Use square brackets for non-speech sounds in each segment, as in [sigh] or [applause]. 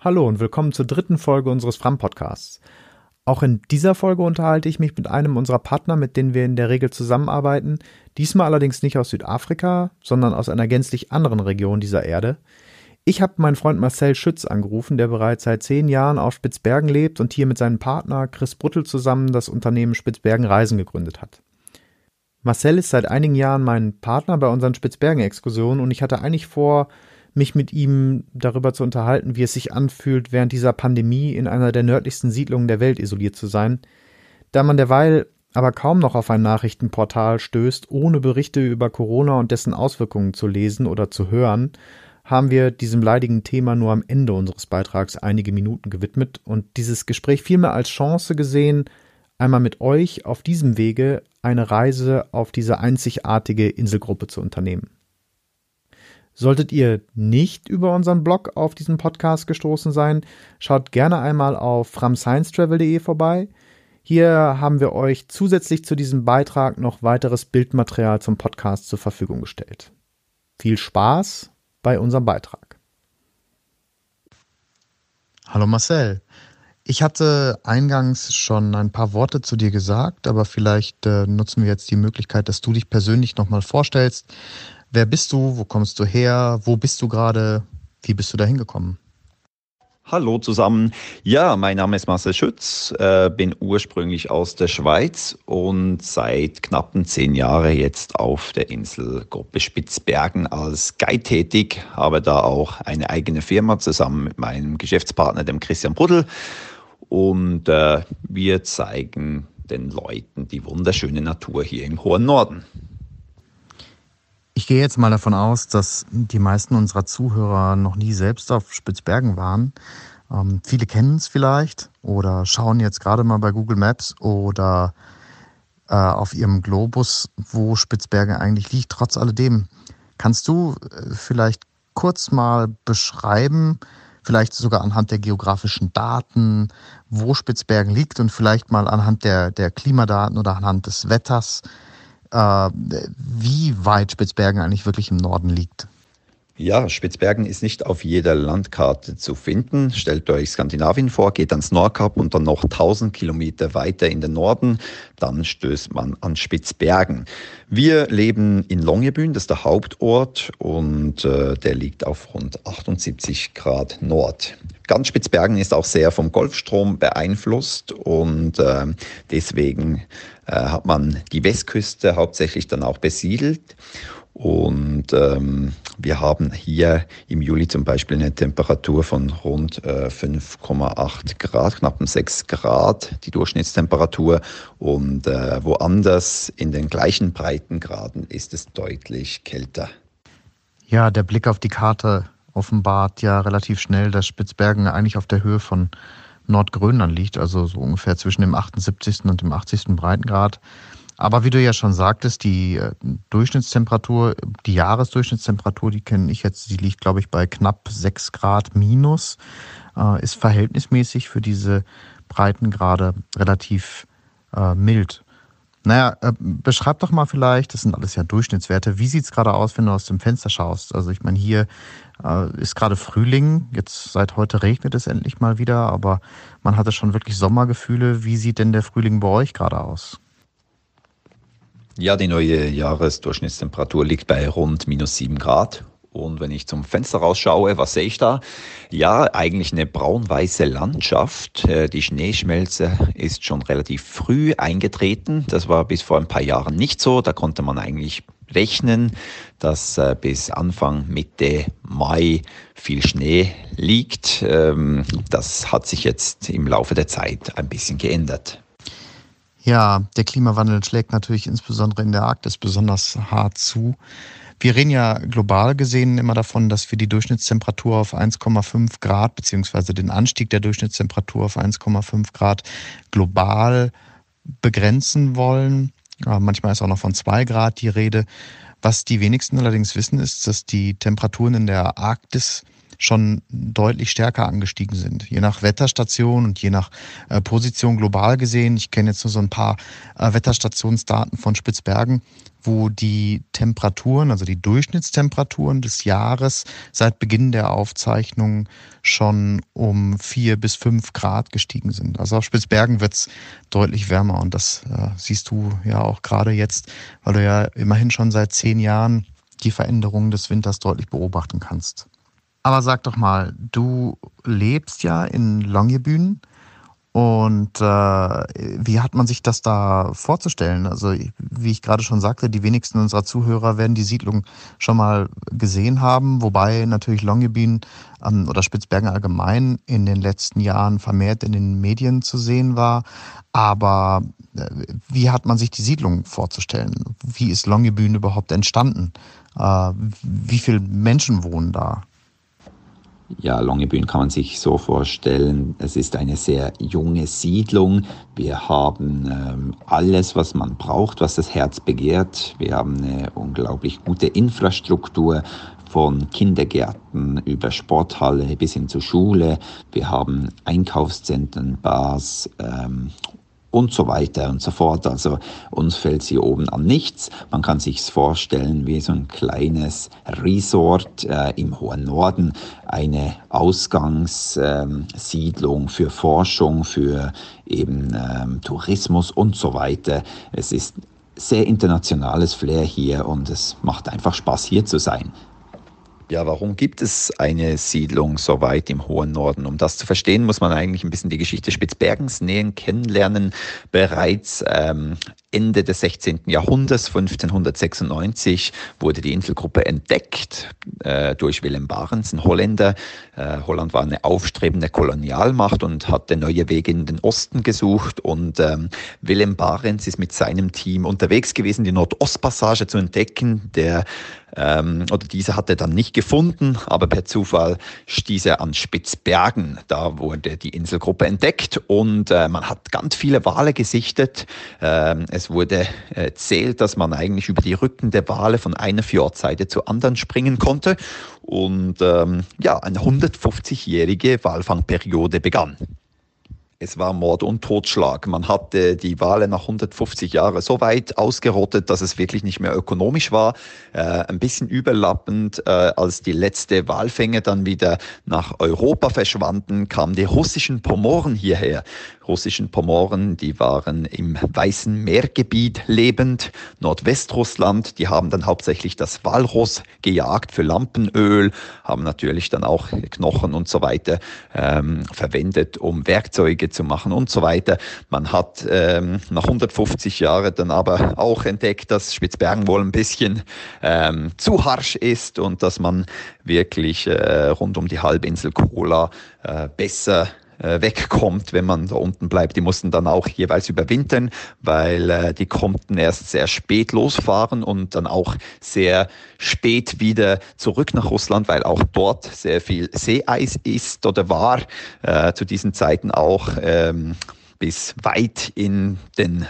Hallo und willkommen zur dritten Folge unseres Fram-Podcasts. Auch in dieser Folge unterhalte ich mich mit einem unserer Partner, mit denen wir in der Regel zusammenarbeiten, diesmal allerdings nicht aus Südafrika, sondern aus einer gänzlich anderen Region dieser Erde. Ich habe meinen Freund Marcel Schütz angerufen, der bereits seit zehn Jahren auf Spitzbergen lebt und hier mit seinem Partner Chris Bruttel zusammen das Unternehmen Spitzbergen Reisen gegründet hat. Marcel ist seit einigen Jahren mein Partner bei unseren Spitzbergen-Exkursionen und ich hatte eigentlich vor, mich mit ihm darüber zu unterhalten, wie es sich anfühlt, während dieser Pandemie in einer der nördlichsten Siedlungen der Welt isoliert zu sein. Da man derweil aber kaum noch auf ein Nachrichtenportal stößt, ohne Berichte über Corona und dessen Auswirkungen zu lesen oder zu hören, haben wir diesem leidigen Thema nur am Ende unseres Beitrags einige Minuten gewidmet und dieses Gespräch vielmehr als Chance gesehen, einmal mit euch auf diesem Wege eine Reise auf diese einzigartige Inselgruppe zu unternehmen. Solltet ihr nicht über unseren Blog auf diesen Podcast gestoßen sein, schaut gerne einmal auf framsciencetravel.de vorbei. Hier haben wir euch zusätzlich zu diesem Beitrag noch weiteres Bildmaterial zum Podcast zur Verfügung gestellt. Viel Spaß bei unserem Beitrag. Hallo Marcel. Ich hatte eingangs schon ein paar Worte zu dir gesagt, aber vielleicht äh, nutzen wir jetzt die Möglichkeit, dass du dich persönlich nochmal vorstellst. Wer bist du? Wo kommst du her? Wo bist du gerade? Wie bist du da hingekommen? Hallo zusammen. Ja, mein Name ist Marcel Schütz, äh, bin ursprünglich aus der Schweiz und seit knappen zehn Jahren jetzt auf der Inselgruppe Spitzbergen als Guide tätig, habe da auch eine eigene Firma zusammen mit meinem Geschäftspartner, dem Christian Bruddel. Und äh, wir zeigen den Leuten die wunderschöne Natur hier im hohen Norden. Ich gehe jetzt mal davon aus, dass die meisten unserer Zuhörer noch nie selbst auf Spitzbergen waren. Ähm, viele kennen es vielleicht oder schauen jetzt gerade mal bei Google Maps oder äh, auf ihrem Globus, wo Spitzbergen eigentlich liegt. Trotz alledem, kannst du äh, vielleicht kurz mal beschreiben, vielleicht sogar anhand der geografischen Daten, wo Spitzbergen liegt und vielleicht mal anhand der, der Klimadaten oder anhand des Wetters, wie weit Spitzbergen eigentlich wirklich im Norden liegt. Ja, Spitzbergen ist nicht auf jeder Landkarte zu finden. Stellt euch Skandinavien vor, geht ans Nordkap und dann noch 1000 Kilometer weiter in den Norden, dann stößt man an Spitzbergen. Wir leben in Longyearbyen, das ist der Hauptort und äh, der liegt auf rund 78 Grad Nord. Ganz Spitzbergen ist auch sehr vom Golfstrom beeinflusst und äh, deswegen äh, hat man die Westküste hauptsächlich dann auch besiedelt. Und ähm, wir haben hier im Juli zum Beispiel eine Temperatur von rund äh, 5,8 Grad, knapp 6 Grad, die Durchschnittstemperatur. Und äh, woanders in den gleichen Breitengraden ist es deutlich kälter. Ja, der Blick auf die Karte offenbart ja relativ schnell, dass Spitzbergen eigentlich auf der Höhe von Nordgrönland liegt, also so ungefähr zwischen dem 78. und dem 80. Breitengrad. Aber wie du ja schon sagtest, die äh, Durchschnittstemperatur, die Jahresdurchschnittstemperatur, die kenne ich jetzt, die liegt, glaube ich, bei knapp 6 Grad minus, äh, ist verhältnismäßig für diese Breitengrade relativ äh, mild. Naja, äh, beschreib doch mal vielleicht, das sind alles ja Durchschnittswerte, wie sieht es gerade aus, wenn du aus dem Fenster schaust? Also ich meine, hier äh, ist gerade Frühling, jetzt seit heute regnet es endlich mal wieder, aber man hatte schon wirklich Sommergefühle. Wie sieht denn der Frühling bei euch gerade aus? Ja, die neue Jahresdurchschnittstemperatur liegt bei rund minus sieben Grad. Und wenn ich zum Fenster rausschaue, was sehe ich da? Ja, eigentlich eine braun-weiße Landschaft. Äh, die Schneeschmelze ist schon relativ früh eingetreten. Das war bis vor ein paar Jahren nicht so. Da konnte man eigentlich rechnen, dass äh, bis Anfang Mitte Mai viel Schnee liegt. Ähm, das hat sich jetzt im Laufe der Zeit ein bisschen geändert. Ja, der Klimawandel schlägt natürlich insbesondere in der Arktis besonders hart zu. Wir reden ja global gesehen immer davon, dass wir die Durchschnittstemperatur auf 1,5 Grad beziehungsweise den Anstieg der Durchschnittstemperatur auf 1,5 Grad global begrenzen wollen. manchmal ist auch noch von 2 Grad die Rede. Was die wenigsten allerdings wissen, ist, dass die Temperaturen in der Arktis schon deutlich stärker angestiegen sind. Je nach Wetterstation und je nach äh, Position global gesehen. Ich kenne jetzt nur so ein paar äh, Wetterstationsdaten von Spitzbergen, wo die Temperaturen, also die Durchschnittstemperaturen des Jahres seit Beginn der Aufzeichnung schon um vier bis fünf Grad gestiegen sind. Also auf Spitzbergen wird es deutlich wärmer und das äh, siehst du ja auch gerade jetzt, weil du ja immerhin schon seit zehn Jahren die Veränderungen des Winters deutlich beobachten kannst. Aber sag doch mal, du lebst ja in Longyearbyen und äh, wie hat man sich das da vorzustellen? Also, wie ich gerade schon sagte, die wenigsten unserer Zuhörer werden die Siedlung schon mal gesehen haben, wobei natürlich Longyearbyen ähm, oder Spitzbergen allgemein in den letzten Jahren vermehrt in den Medien zu sehen war. Aber äh, wie hat man sich die Siedlung vorzustellen? Wie ist Longyearbyen überhaupt entstanden? Äh, wie viele Menschen wohnen da? Ja, Longyearbyen kann man sich so vorstellen, es ist eine sehr junge Siedlung. Wir haben ähm, alles, was man braucht, was das Herz begehrt. Wir haben eine unglaublich gute Infrastruktur von Kindergärten über Sporthalle bis hin zur Schule. Wir haben Einkaufszentren, Bars ähm, und so weiter und so fort. Also uns fällt hier oben an nichts. Man kann sich vorstellen wie so ein kleines Resort äh, im hohen Norden, eine Ausgangssiedlung ähm, für Forschung, für eben ähm, Tourismus und so weiter. Es ist sehr internationales Flair hier und es macht einfach Spaß hier zu sein. Ja, warum gibt es eine Siedlung so weit im hohen Norden? Um das zu verstehen, muss man eigentlich ein bisschen die Geschichte Spitzbergens nähen kennenlernen. Bereits ähm, Ende des 16. Jahrhunderts, 1596, wurde die Inselgruppe entdeckt äh, durch Willem Barents, ein Holländer. Äh, Holland war eine aufstrebende Kolonialmacht und hatte neue Wege in den Osten gesucht. Und ähm, Willem Barents ist mit seinem Team unterwegs gewesen, die Nordostpassage zu entdecken. Der ähm, oder diese hat er dann nicht gefunden, aber per Zufall stieß er an Spitzbergen. Da wurde die Inselgruppe entdeckt und äh, man hat ganz viele Wale gesichtet. Ähm, es wurde erzählt, dass man eigentlich über die Rücken der Wale von einer Fjordseite zur anderen springen konnte. Und ähm, ja, eine 150-jährige Walfangperiode begann. Es war Mord und Totschlag. Man hatte die Wale nach 150 Jahren so weit ausgerottet, dass es wirklich nicht mehr ökonomisch war. Äh, ein bisschen überlappend, äh, als die letzte Walfänge dann wieder nach Europa verschwanden, kamen die russischen Pomoren hierher russischen Pomoren, die waren im Weißen Meergebiet lebend, Nordwestrussland. Die haben dann hauptsächlich das Walross gejagt für Lampenöl, haben natürlich dann auch Knochen und so weiter ähm, verwendet, um Werkzeuge zu machen und so weiter. Man hat ähm, nach 150 Jahren dann aber auch entdeckt, dass Spitzbergen wohl ein bisschen ähm, zu harsch ist und dass man wirklich äh, rund um die Halbinsel Kola äh, besser wegkommt, wenn man da unten bleibt. Die mussten dann auch jeweils überwintern, weil äh, die konnten erst sehr spät losfahren und dann auch sehr spät wieder zurück nach Russland, weil auch dort sehr viel Seeeis ist oder war äh, zu diesen Zeiten auch. Ähm, bis weit in den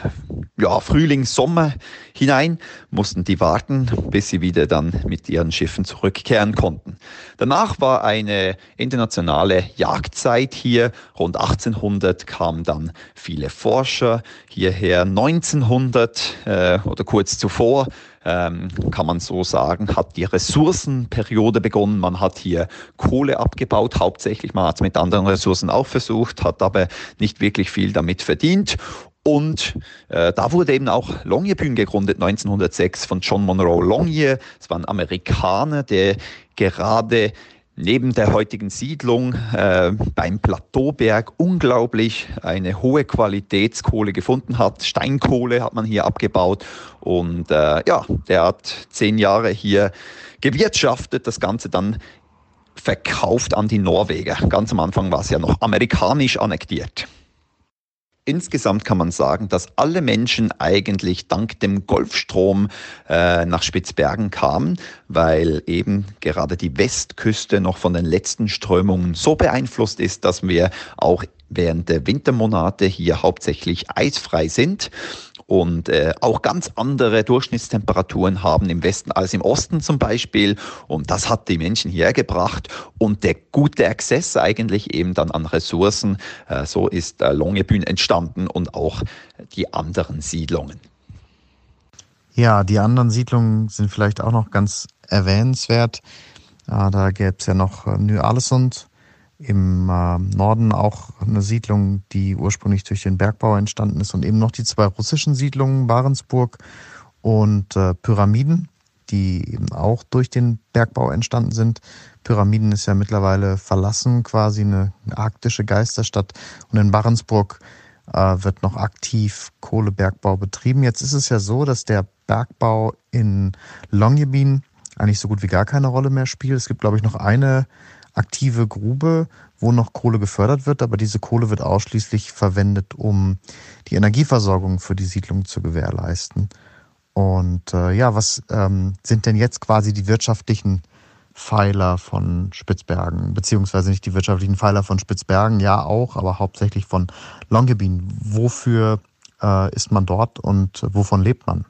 ja, Frühling, Sommer hinein, mussten die warten, bis sie wieder dann mit ihren Schiffen zurückkehren konnten. Danach war eine internationale Jagdzeit hier. Rund 1800 kamen dann viele Forscher hierher. 1900 äh, oder kurz zuvor ähm, kann man so sagen, hat die Ressourcenperiode begonnen. Man hat hier Kohle abgebaut, hauptsächlich. Man hat es mit anderen Ressourcen auch versucht, hat aber nicht wirklich viel damit verdient. Und äh, da wurde eben auch Longyearbyen gegründet 1906 von John Monroe Longyear. Es war ein Amerikaner, der gerade neben der heutigen Siedlung äh, beim Plateauberg unglaublich eine hohe Qualitätskohle gefunden hat. Steinkohle hat man hier abgebaut und äh, ja, der hat zehn Jahre hier gewirtschaftet, das Ganze dann verkauft an die Norweger. Ganz am Anfang war es ja noch amerikanisch annektiert. Insgesamt kann man sagen, dass alle Menschen eigentlich dank dem Golfstrom äh, nach Spitzbergen kamen, weil eben gerade die Westküste noch von den letzten Strömungen so beeinflusst ist, dass wir auch während der Wintermonate hier hauptsächlich eisfrei sind. Und äh, auch ganz andere Durchschnittstemperaturen haben im Westen als im Osten zum Beispiel. Und das hat die Menschen hierher gebracht und der gute Access eigentlich eben dann an Ressourcen. Äh, so ist äh, Longyearbyen entstanden und auch die anderen Siedlungen. Ja, die anderen Siedlungen sind vielleicht auch noch ganz erwähnenswert. Ja, da gäbe es ja noch äh, Ny-Alesund, im äh, Norden auch eine Siedlung, die ursprünglich durch den Bergbau entstanden ist und eben noch die zwei russischen Siedlungen, Barentsburg und äh, Pyramiden, die eben auch durch den Bergbau entstanden sind. Pyramiden ist ja mittlerweile verlassen, quasi eine arktische Geisterstadt und in Barentsburg äh, wird noch aktiv Kohlebergbau betrieben. Jetzt ist es ja so, dass der Bergbau in Longyearbyen eigentlich so gut wie gar keine Rolle mehr spielt. Es gibt, glaube ich, noch eine aktive Grube, wo noch Kohle gefördert wird, aber diese Kohle wird ausschließlich verwendet, um die Energieversorgung für die Siedlung zu gewährleisten. Und äh, ja, was ähm, sind denn jetzt quasi die wirtschaftlichen Pfeiler von Spitzbergen, beziehungsweise nicht die wirtschaftlichen Pfeiler von Spitzbergen, ja auch, aber hauptsächlich von Longyearbyen. Wofür äh, ist man dort und wovon lebt man?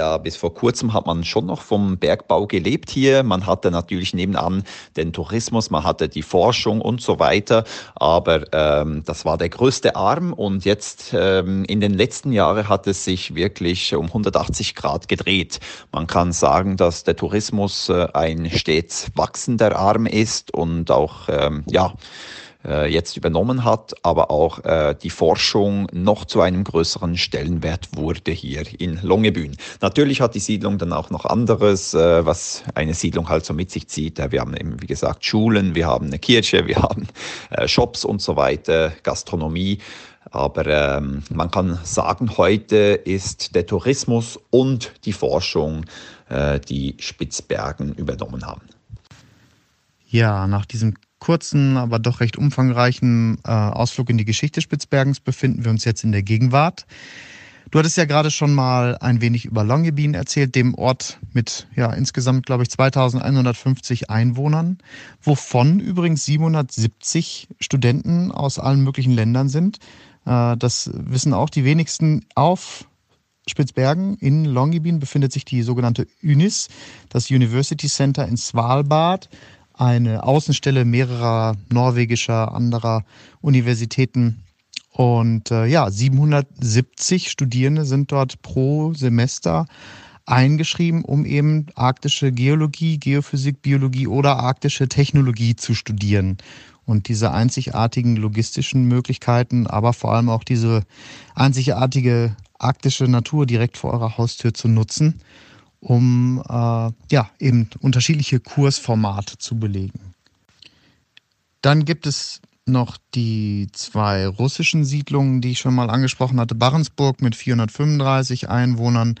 Ja, bis vor kurzem hat man schon noch vom Bergbau gelebt hier. Man hatte natürlich nebenan den Tourismus, man hatte die Forschung und so weiter. Aber ähm, das war der größte Arm und jetzt ähm, in den letzten Jahren hat es sich wirklich um 180 Grad gedreht. Man kann sagen, dass der Tourismus äh, ein stets wachsender Arm ist und auch ähm, ja jetzt übernommen hat, aber auch äh, die Forschung noch zu einem größeren Stellenwert wurde hier in Longebühn. Natürlich hat die Siedlung dann auch noch anderes, äh, was eine Siedlung halt so mit sich zieht. Wir haben eben, wie gesagt, Schulen, wir haben eine Kirche, wir haben äh, Shops und so weiter, Gastronomie. Aber ähm, man kann sagen, heute ist der Tourismus und die Forschung, äh, die Spitzbergen übernommen haben. Ja, nach diesem kurzen, aber doch recht umfangreichen äh, Ausflug in die Geschichte Spitzbergens befinden wir uns jetzt in der Gegenwart. Du hattest ja gerade schon mal ein wenig über Longyearbyen erzählt, dem Ort mit ja insgesamt, glaube ich, 2150 Einwohnern, wovon übrigens 770 Studenten aus allen möglichen Ländern sind. Äh, das wissen auch die wenigsten auf Spitzbergen in Longyearbyen befindet sich die sogenannte UNIS, das University Center in Svalbard eine Außenstelle mehrerer norwegischer anderer Universitäten. Und äh, ja, 770 Studierende sind dort pro Semester eingeschrieben, um eben arktische Geologie, Geophysik, Biologie oder arktische Technologie zu studieren. Und diese einzigartigen logistischen Möglichkeiten, aber vor allem auch diese einzigartige arktische Natur direkt vor eurer Haustür zu nutzen um äh, ja, eben unterschiedliche Kursformate zu belegen. Dann gibt es noch die zwei russischen Siedlungen, die ich schon mal angesprochen hatte. Barentsburg mit 435 Einwohnern,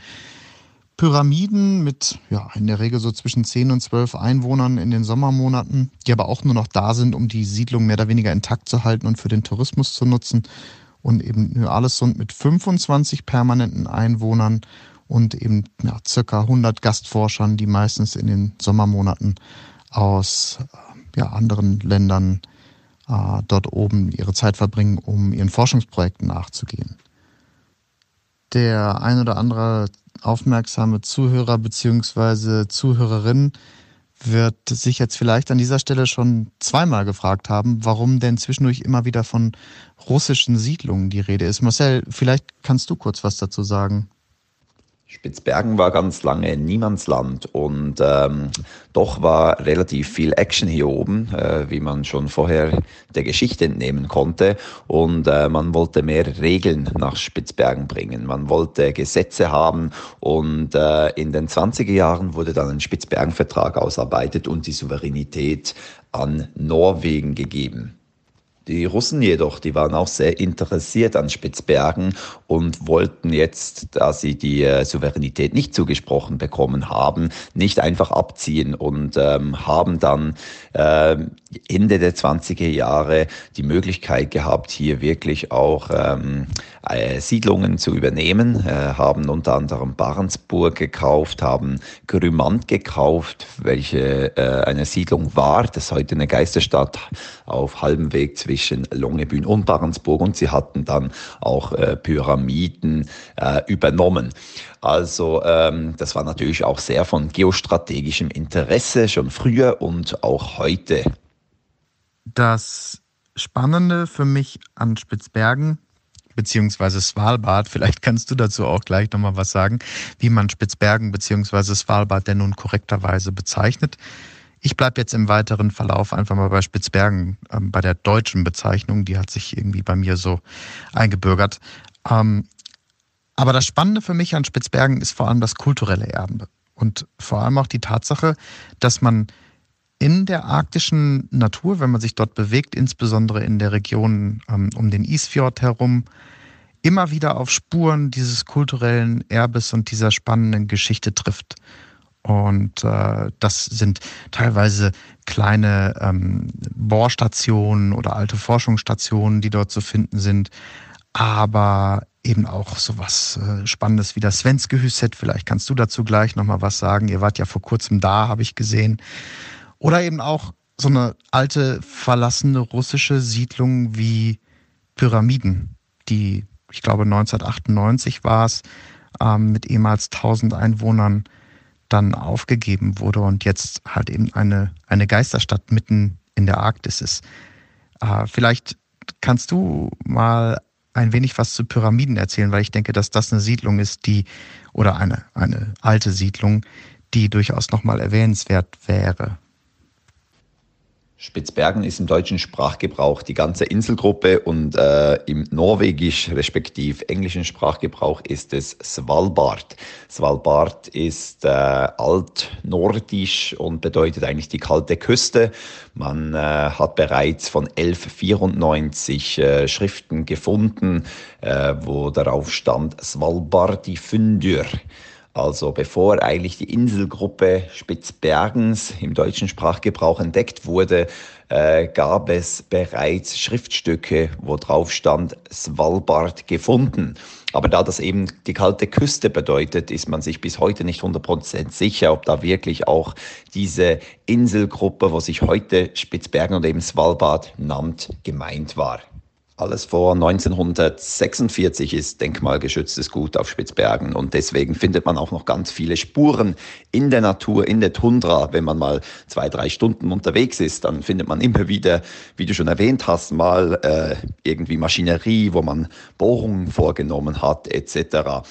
Pyramiden mit ja, in der Regel so zwischen 10 und 12 Einwohnern in den Sommermonaten, die aber auch nur noch da sind, um die Siedlung mehr oder weniger intakt zu halten und für den Tourismus zu nutzen. Und eben Ny-Alessund mit 25 permanenten Einwohnern und eben ja, circa 100 Gastforschern, die meistens in den Sommermonaten aus äh, ja, anderen Ländern äh, dort oben ihre Zeit verbringen, um ihren Forschungsprojekten nachzugehen. Der ein oder andere aufmerksame Zuhörer bzw. Zuhörerin wird sich jetzt vielleicht an dieser Stelle schon zweimal gefragt haben, warum denn zwischendurch immer wieder von russischen Siedlungen die Rede ist. Marcel, vielleicht kannst du kurz was dazu sagen. Spitzbergen war ganz lange Niemandsland und ähm, doch war relativ viel Action hier oben, äh, wie man schon vorher der Geschichte entnehmen konnte. Und äh, man wollte mehr Regeln nach Spitzbergen bringen. Man wollte Gesetze haben und äh, in den 20er Jahren wurde dann ein Spitzbergenvertrag ausarbeitet und die Souveränität an Norwegen gegeben. Die Russen jedoch, die waren auch sehr interessiert an Spitzbergen und wollten jetzt, da sie die äh, Souveränität nicht zugesprochen bekommen haben, nicht einfach abziehen und ähm, haben dann äh, Ende der 20er Jahre die Möglichkeit gehabt, hier wirklich auch ähm, äh, Siedlungen zu übernehmen, äh, haben unter anderem Barentsburg gekauft, haben Grümant gekauft, welche äh, eine Siedlung war, das heute eine Geisterstadt auf halbem Weg zwischen zwischen Longebühn und Barentsburg und sie hatten dann auch äh, Pyramiden äh, übernommen. Also ähm, das war natürlich auch sehr von geostrategischem Interesse schon früher und auch heute. Das Spannende für mich an Spitzbergen beziehungsweise Svalbard, vielleicht kannst du dazu auch gleich nochmal was sagen, wie man Spitzbergen beziehungsweise Svalbard denn nun korrekterweise bezeichnet. Ich bleibe jetzt im weiteren Verlauf einfach mal bei Spitzbergen, ähm, bei der deutschen Bezeichnung, die hat sich irgendwie bei mir so eingebürgert. Ähm, aber das Spannende für mich an Spitzbergen ist vor allem das kulturelle Erbe und vor allem auch die Tatsache, dass man in der arktischen Natur, wenn man sich dort bewegt, insbesondere in der Region ähm, um den Isfjord herum, immer wieder auf Spuren dieses kulturellen Erbes und dieser spannenden Geschichte trifft. Und äh, das sind teilweise kleine ähm, Bohrstationen oder alte Forschungsstationen, die dort zu finden sind, aber eben auch sowas äh, Spannendes wie das Svenske-Hüset. Vielleicht kannst du dazu gleich nochmal was sagen. Ihr wart ja vor kurzem da, habe ich gesehen. Oder eben auch so eine alte, verlassene russische Siedlung wie Pyramiden, die, ich glaube, 1998 war es, ähm, mit ehemals 1000 Einwohnern dann aufgegeben wurde und jetzt halt eben eine, eine Geisterstadt mitten in der Arktis ist. Äh, vielleicht kannst du mal ein wenig was zu Pyramiden erzählen, weil ich denke, dass das eine Siedlung ist, die, oder eine, eine alte Siedlung, die durchaus nochmal erwähnenswert wäre. Spitzbergen ist im deutschen Sprachgebrauch die ganze Inselgruppe und äh, im norwegisch respektiv englischen Sprachgebrauch ist es Svalbard. Svalbard ist äh, altnordisch und bedeutet eigentlich die kalte Küste. Man äh, hat bereits von 1194 äh, Schriften gefunden, äh, wo darauf stand Svalbardi Fundur. Also bevor eigentlich die Inselgruppe Spitzbergens im deutschen Sprachgebrauch entdeckt wurde, äh, gab es bereits Schriftstücke, wo drauf stand Svalbard gefunden. Aber da das eben die kalte Küste bedeutet, ist man sich bis heute nicht 100% sicher, ob da wirklich auch diese Inselgruppe, wo sich heute Spitzbergen und eben Svalbard nannt, gemeint war. Alles vor 1946 ist denkmalgeschütztes Gut auf Spitzbergen und deswegen findet man auch noch ganz viele Spuren in der Natur, in der Tundra. Wenn man mal zwei, drei Stunden unterwegs ist, dann findet man immer wieder, wie du schon erwähnt hast, mal äh, irgendwie Maschinerie, wo man Bohrungen vorgenommen hat etc.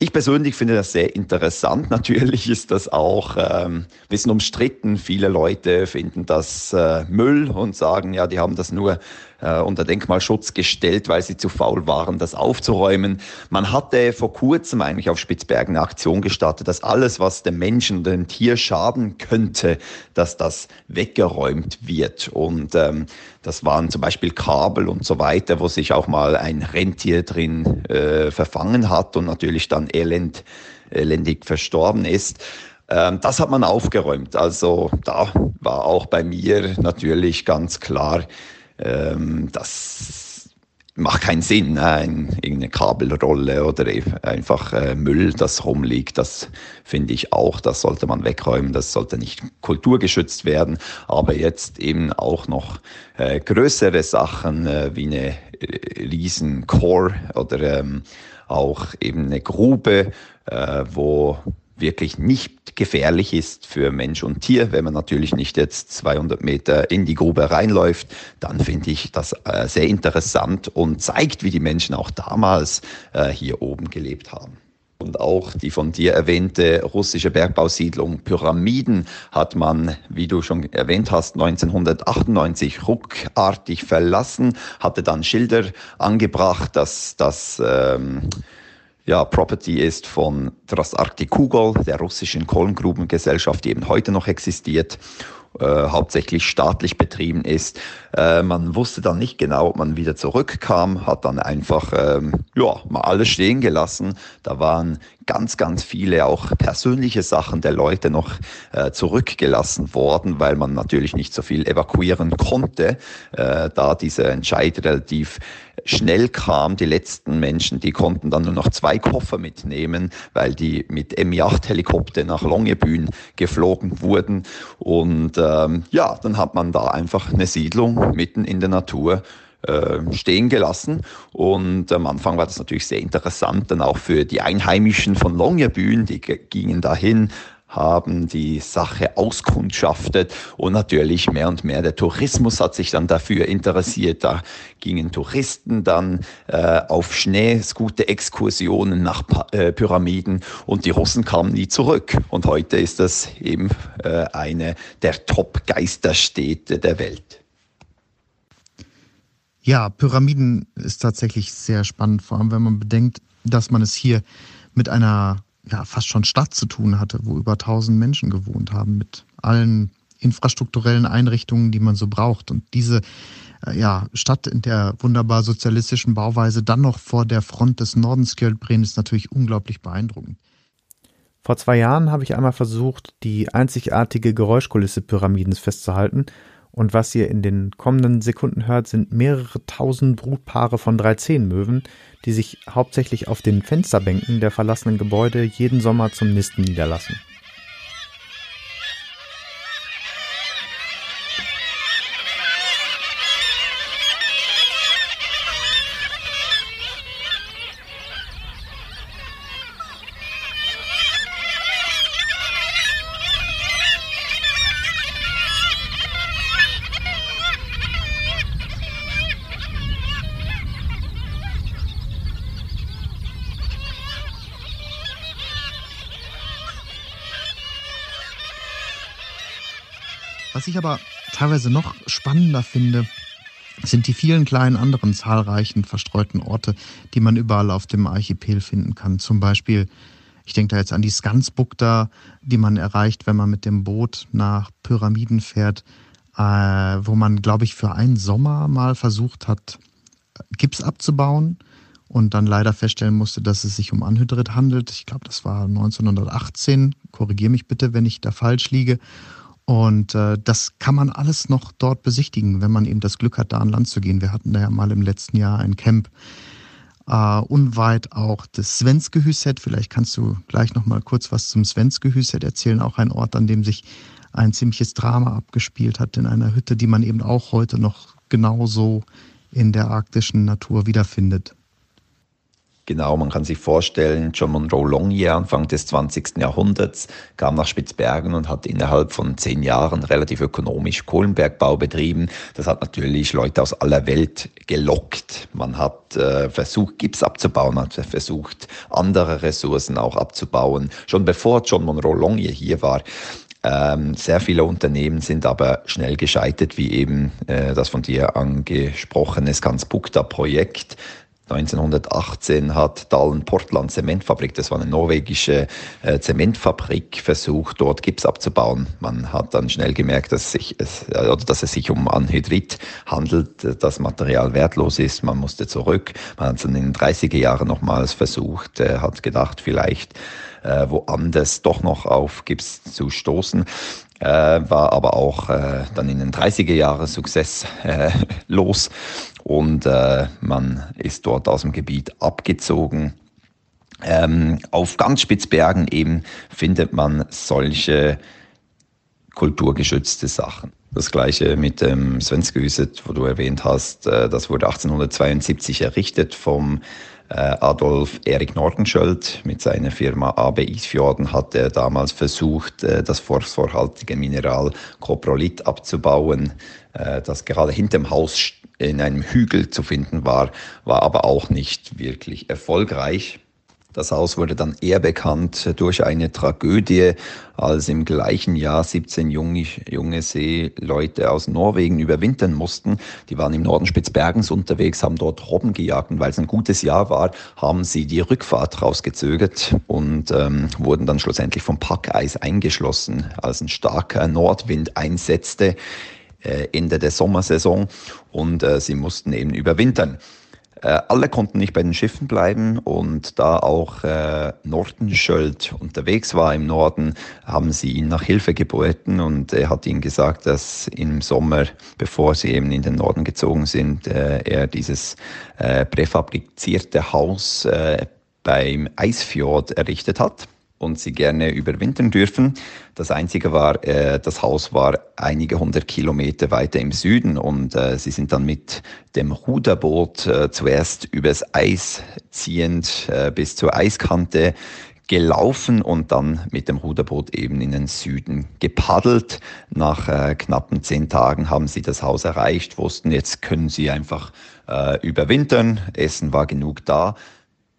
Ich persönlich finde das sehr interessant. [laughs] Natürlich ist das auch ähm, bisschen umstritten. Viele Leute finden das äh, Müll und sagen, ja, die haben das nur äh, unter Denkmalschutz gestellt, weil sie zu faul waren, das aufzuräumen. Man hatte vor kurzem eigentlich auf Spitzbergen eine Aktion gestartet, dass alles, was dem Menschen oder dem Tier schaden könnte, dass das weggeräumt wird. Und ähm, das waren zum Beispiel Kabel und so weiter, wo sich auch mal ein Rentier drin äh, verfangen hat und natürlich dann elend, elendig verstorben ist. Ähm, das hat man aufgeräumt. Also da war auch bei mir natürlich ganz klar, ähm, das macht keinen Sinn, ne? Ein, irgendeine Kabelrolle oder einfach äh, Müll, das rumliegt. Das finde ich auch, das sollte man wegräumen, das sollte nicht kulturgeschützt werden. Aber jetzt eben auch noch äh, größere Sachen äh, wie eine äh, riesen Core oder ähm, auch eben eine Grube, äh, wo wirklich nicht gefährlich ist für Mensch und Tier. Wenn man natürlich nicht jetzt 200 Meter in die Grube reinläuft, dann finde ich das äh, sehr interessant und zeigt, wie die Menschen auch damals äh, hier oben gelebt haben. Und auch die von dir erwähnte russische Bergbausiedlung Pyramiden hat man, wie du schon erwähnt hast, 1998 ruckartig verlassen, hatte dann Schilder angebracht, dass das ähm, ja, Property ist von Trasarktikugol, der russischen Kohlengrubengesellschaft, die eben heute noch existiert, äh, hauptsächlich staatlich betrieben ist. Äh, man wusste dann nicht genau, ob man wieder zurückkam, hat dann einfach ähm, ja, mal alles stehen gelassen. Da waren ganz, ganz viele auch persönliche Sachen der Leute noch äh, zurückgelassen worden, weil man natürlich nicht so viel evakuieren konnte, äh, da dieser Entscheid relativ schnell kam. Die letzten Menschen, die konnten dann nur noch zwei Koffer mitnehmen, weil die mit Mi-8-Helikopter nach Longyearbyen geflogen wurden. Und ähm, ja, dann hat man da einfach eine Siedlung mitten in der Natur stehen gelassen. Und am Anfang war das natürlich sehr interessant, dann auch für die Einheimischen von Longyearbyen, die gingen dahin, haben die Sache auskundschaftet und natürlich mehr und mehr der Tourismus hat sich dann dafür interessiert. Da gingen Touristen dann äh, auf Schneescooter-Exkursionen nach pa äh, Pyramiden und die Russen kamen nie zurück. Und heute ist das eben äh, eine der Top-Geisterstädte der Welt. Ja, Pyramiden ist tatsächlich sehr spannend, vor allem wenn man bedenkt, dass man es hier mit einer ja, fast schon Stadt zu tun hatte, wo über 1000 Menschen gewohnt haben, mit allen infrastrukturellen Einrichtungen, die man so braucht. Und diese äh, ja, Stadt in der wunderbar sozialistischen Bauweise dann noch vor der Front des Nordens Kjöldbren ist natürlich unglaublich beeindruckend. Vor zwei Jahren habe ich einmal versucht, die einzigartige Geräuschkulisse Pyramidens festzuhalten und was ihr in den kommenden Sekunden hört, sind mehrere tausend Brutpaare von 13-Möwen, die sich hauptsächlich auf den Fensterbänken der verlassenen Gebäude jeden Sommer zum Nisten niederlassen. Was ich aber teilweise noch spannender finde, sind die vielen kleinen anderen zahlreichen verstreuten Orte, die man überall auf dem Archipel finden kann. Zum Beispiel, ich denke da jetzt an die Skansbukta, die man erreicht, wenn man mit dem Boot nach Pyramiden fährt, äh, wo man, glaube ich, für einen Sommer mal versucht hat, Gips abzubauen und dann leider feststellen musste, dass es sich um Anhydrit handelt. Ich glaube, das war 1918. Korrigiere mich bitte, wenn ich da falsch liege. Und äh, das kann man alles noch dort besichtigen, wenn man eben das Glück hat, da an Land zu gehen. Wir hatten da ja mal im letzten Jahr ein Camp äh, unweit auch des Svenskehüset. Vielleicht kannst du gleich noch mal kurz was zum Svenskehüset erzählen. Auch ein Ort, an dem sich ein ziemliches Drama abgespielt hat in einer Hütte, die man eben auch heute noch genauso in der arktischen Natur wiederfindet. Genau, man kann sich vorstellen, John Monroe Longyear Anfang des 20. Jahrhunderts kam nach Spitzbergen und hat innerhalb von zehn Jahren relativ ökonomisch Kohlenbergbau betrieben. Das hat natürlich Leute aus aller Welt gelockt. Man hat äh, versucht, Gips abzubauen, hat versucht, andere Ressourcen auch abzubauen. Schon bevor John Monroe Longyear hier war, ähm, sehr viele Unternehmen sind aber schnell gescheitert, wie eben äh, das von dir angesprochene Skanspukta-Projekt. 1918 hat Dahlen Portland Zementfabrik, das war eine norwegische äh, Zementfabrik, versucht, dort Gips abzubauen. Man hat dann schnell gemerkt, dass, sich, es, äh, oder dass es sich um Anhydrit handelt, das Material wertlos ist. Man musste zurück. Man hat es in den 30er Jahren nochmals versucht, äh, hat gedacht, vielleicht äh, woanders doch noch auf Gips zu stoßen. Äh, war aber auch äh, dann in den 30er Jahren successlos. Äh, [laughs] und äh, man ist dort aus dem Gebiet abgezogen. Ähm, auf ganz Spitzbergen eben findet man solche kulturgeschützte Sachen. Das gleiche mit dem Svenskhuset, wo du erwähnt hast, äh, das wurde 1872 errichtet vom äh, Adolf Erik Nordenschöld mit seiner Firma AB Isfjorden hat er damals versucht, äh, das phosphorhaltige Mineral Coprolit abzubauen, äh, das gerade hinter dem Haus in einem Hügel zu finden war, war aber auch nicht wirklich erfolgreich. Das Haus wurde dann eher bekannt durch eine Tragödie, als im gleichen Jahr 17 junge, junge Seeleute aus Norwegen überwintern mussten. Die waren im Norden Spitzbergens unterwegs, haben dort Robben gejagt und weil es ein gutes Jahr war, haben sie die Rückfahrt rausgezögert und ähm, wurden dann schlussendlich vom Packeis eingeschlossen, als ein starker Nordwind einsetzte äh, Ende der Sommersaison und äh, sie mussten eben überwintern. Äh, alle konnten nicht bei den Schiffen bleiben und da auch äh, Nordenschöld unterwegs war im Norden, haben sie ihn nach Hilfe gebeten und er hat ihnen gesagt, dass im Sommer, bevor sie eben in den Norden gezogen sind, äh, er dieses äh, präfabrizierte Haus äh, beim Eisfjord errichtet hat und sie gerne überwintern dürfen. Das Einzige war, äh, das Haus war einige hundert Kilometer weiter im Süden und äh, sie sind dann mit dem Ruderboot äh, zuerst übers Eis ziehend äh, bis zur Eiskante gelaufen und dann mit dem Ruderboot eben in den Süden gepaddelt. Nach äh, knappen zehn Tagen haben sie das Haus erreicht, wussten, jetzt können sie einfach äh, überwintern, Essen war genug da.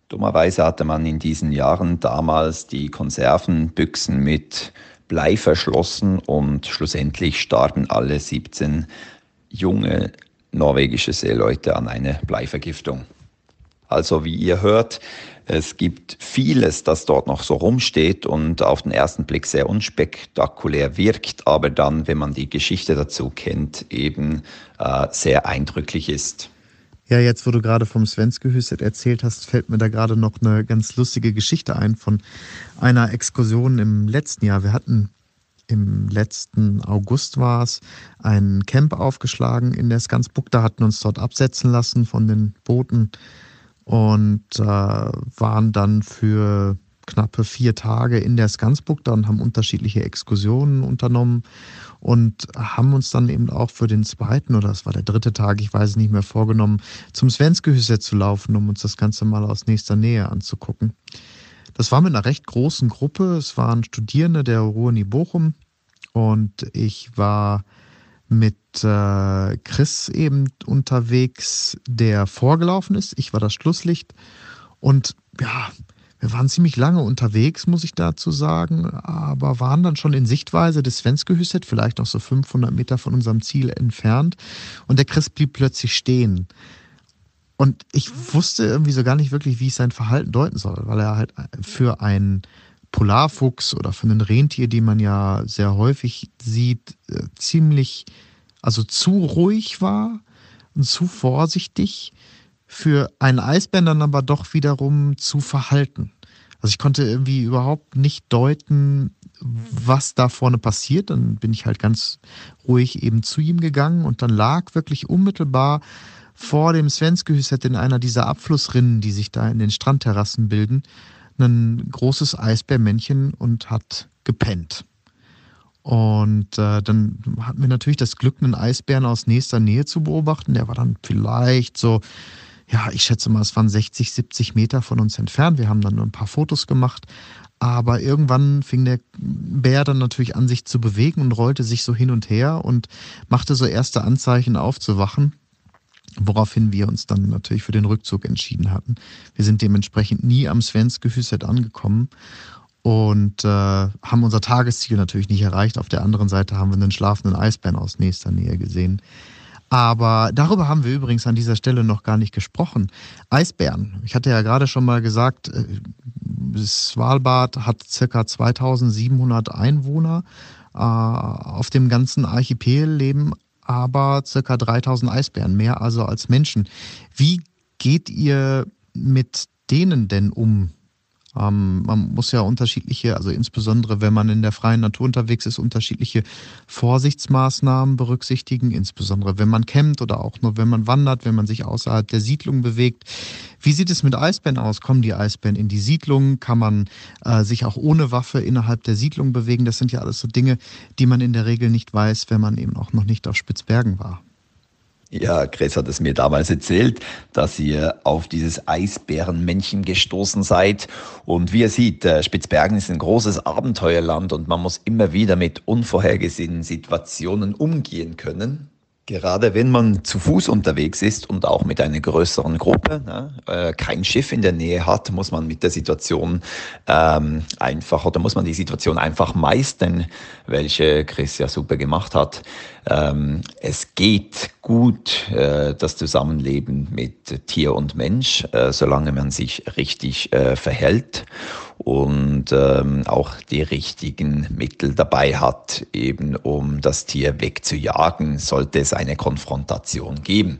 Dummerweise hatte man in diesen Jahren damals die Konservenbüchsen mit Blei verschlossen und schlussendlich starben alle 17 junge norwegische Seeleute an einer Bleivergiftung. Also wie ihr hört, es gibt vieles, das dort noch so rumsteht und auf den ersten Blick sehr unspektakulär wirkt, aber dann, wenn man die Geschichte dazu kennt, eben äh, sehr eindrücklich ist. Ja, jetzt, wo du gerade vom Svenskehüset erzählt hast, fällt mir da gerade noch eine ganz lustige Geschichte ein von einer Exkursion im letzten Jahr. Wir hatten im letzten August war es, ein Camp aufgeschlagen in der Skansbuck. Da hatten uns dort absetzen lassen von den Booten und äh, waren dann für knappe vier Tage in der Skansbuck und haben unterschiedliche Exkursionen unternommen und haben uns dann eben auch für den zweiten oder es war der dritte Tag, ich weiß es nicht mehr, vorgenommen, zum Svenskehüse zu laufen, um uns das Ganze mal aus nächster Nähe anzugucken. Das war mit einer recht großen Gruppe. Es waren Studierende der Ruhr Bochum und ich war mit äh, Chris eben unterwegs, der vorgelaufen ist. Ich war das Schlusslicht und ja, wir waren ziemlich lange unterwegs, muss ich dazu sagen, aber waren dann schon in Sichtweise des Svenskehüsset, vielleicht noch so 500 Meter von unserem Ziel entfernt. Und der Chris blieb plötzlich stehen. Und ich wusste irgendwie so gar nicht wirklich, wie ich sein Verhalten deuten soll, weil er halt für einen Polarfuchs oder für einen Rentier, die man ja sehr häufig sieht, äh, ziemlich, also zu ruhig war und zu vorsichtig für einen Eisbären dann aber doch wiederum zu verhalten. Also ich konnte irgendwie überhaupt nicht deuten, was da vorne passiert. Dann bin ich halt ganz ruhig eben zu ihm gegangen und dann lag wirklich unmittelbar vor dem Svenskehüsset in einer dieser Abflussrinnen, die sich da in den Strandterrassen bilden, ein großes Eisbärmännchen und hat gepennt. Und äh, dann hatten wir natürlich das Glück, einen Eisbären aus nächster Nähe zu beobachten. Der war dann vielleicht so ja, ich schätze mal, es waren 60, 70 Meter von uns entfernt. Wir haben dann nur ein paar Fotos gemacht. Aber irgendwann fing der Bär dann natürlich an, sich zu bewegen und rollte sich so hin und her und machte so erste Anzeichen aufzuwachen. Woraufhin wir uns dann natürlich für den Rückzug entschieden hatten. Wir sind dementsprechend nie am Svenskehüsset angekommen und äh, haben unser Tagesziel natürlich nicht erreicht. Auf der anderen Seite haben wir einen schlafenden Eisbären aus nächster Nähe gesehen. Aber darüber haben wir übrigens an dieser Stelle noch gar nicht gesprochen. Eisbären. Ich hatte ja gerade schon mal gesagt, äh, Svalbard hat circa 2700 Einwohner. Äh, auf dem ganzen Archipel leben aber circa 3000 Eisbären, mehr also als Menschen. Wie geht ihr mit denen denn um? Ähm, man muss ja unterschiedliche, also insbesondere wenn man in der freien Natur unterwegs ist, unterschiedliche Vorsichtsmaßnahmen berücksichtigen, insbesondere wenn man campt oder auch nur wenn man wandert, wenn man sich außerhalb der Siedlung bewegt. Wie sieht es mit Eisbären aus? Kommen die Eisbären in die Siedlung? Kann man äh, sich auch ohne Waffe innerhalb der Siedlung bewegen? Das sind ja alles so Dinge, die man in der Regel nicht weiß, wenn man eben auch noch nicht auf Spitzbergen war. Ja, Chris hat es mir damals erzählt, dass ihr auf dieses Eisbärenmännchen gestoßen seid. Und wie ihr seht, äh, Spitzbergen ist ein großes Abenteuerland und man muss immer wieder mit unvorhergesehenen Situationen umgehen können. Gerade wenn man zu Fuß unterwegs ist und auch mit einer größeren Gruppe, ne, äh, kein Schiff in der Nähe hat, muss man mit der Situation ähm, einfach oder muss man die Situation einfach meistern, welche Chris ja super gemacht hat. Ähm, es geht gut, äh, das Zusammenleben mit Tier und Mensch, äh, solange man sich richtig äh, verhält und ähm, auch die richtigen Mittel dabei hat, eben um das Tier wegzujagen, sollte es eine Konfrontation geben.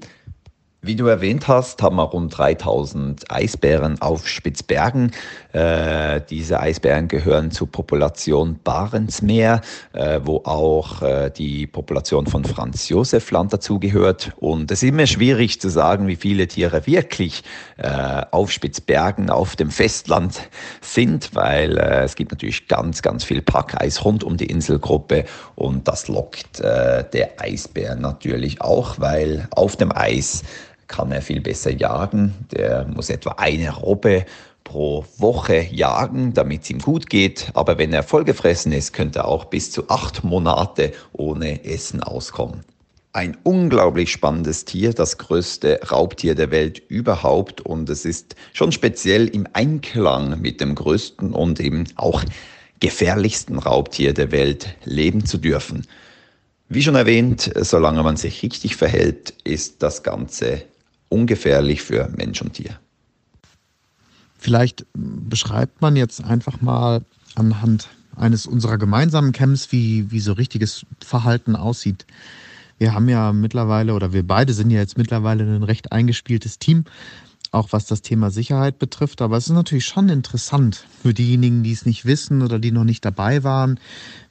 Wie du erwähnt hast, haben wir rund 3000 Eisbären auf Spitzbergen. Äh, diese Eisbären gehören zur Population Barentsmeer, äh, wo auch äh, die Population von Franz Josef Land dazugehört. Und es ist immer schwierig zu sagen, wie viele Tiere wirklich äh, auf Spitzbergen, auf dem Festland sind, weil äh, es gibt natürlich ganz, ganz viel Packeis rund um die Inselgruppe und das lockt äh, der Eisbär natürlich auch, weil auf dem Eis kann er viel besser jagen. Der muss etwa eine Robbe pro Woche jagen, damit es ihm gut geht. Aber wenn er vollgefressen ist, könnte er auch bis zu acht Monate ohne Essen auskommen. Ein unglaublich spannendes Tier, das größte Raubtier der Welt überhaupt. Und es ist schon speziell im Einklang mit dem größten und eben auch gefährlichsten Raubtier der Welt leben zu dürfen. Wie schon erwähnt, solange man sich richtig verhält, ist das Ganze ungefährlich für Mensch und Tier. Vielleicht beschreibt man jetzt einfach mal anhand eines unserer gemeinsamen Camps, wie, wie so richtiges Verhalten aussieht. Wir haben ja mittlerweile, oder wir beide sind ja jetzt mittlerweile ein recht eingespieltes Team, auch was das Thema Sicherheit betrifft. Aber es ist natürlich schon interessant für diejenigen, die es nicht wissen oder die noch nicht dabei waren.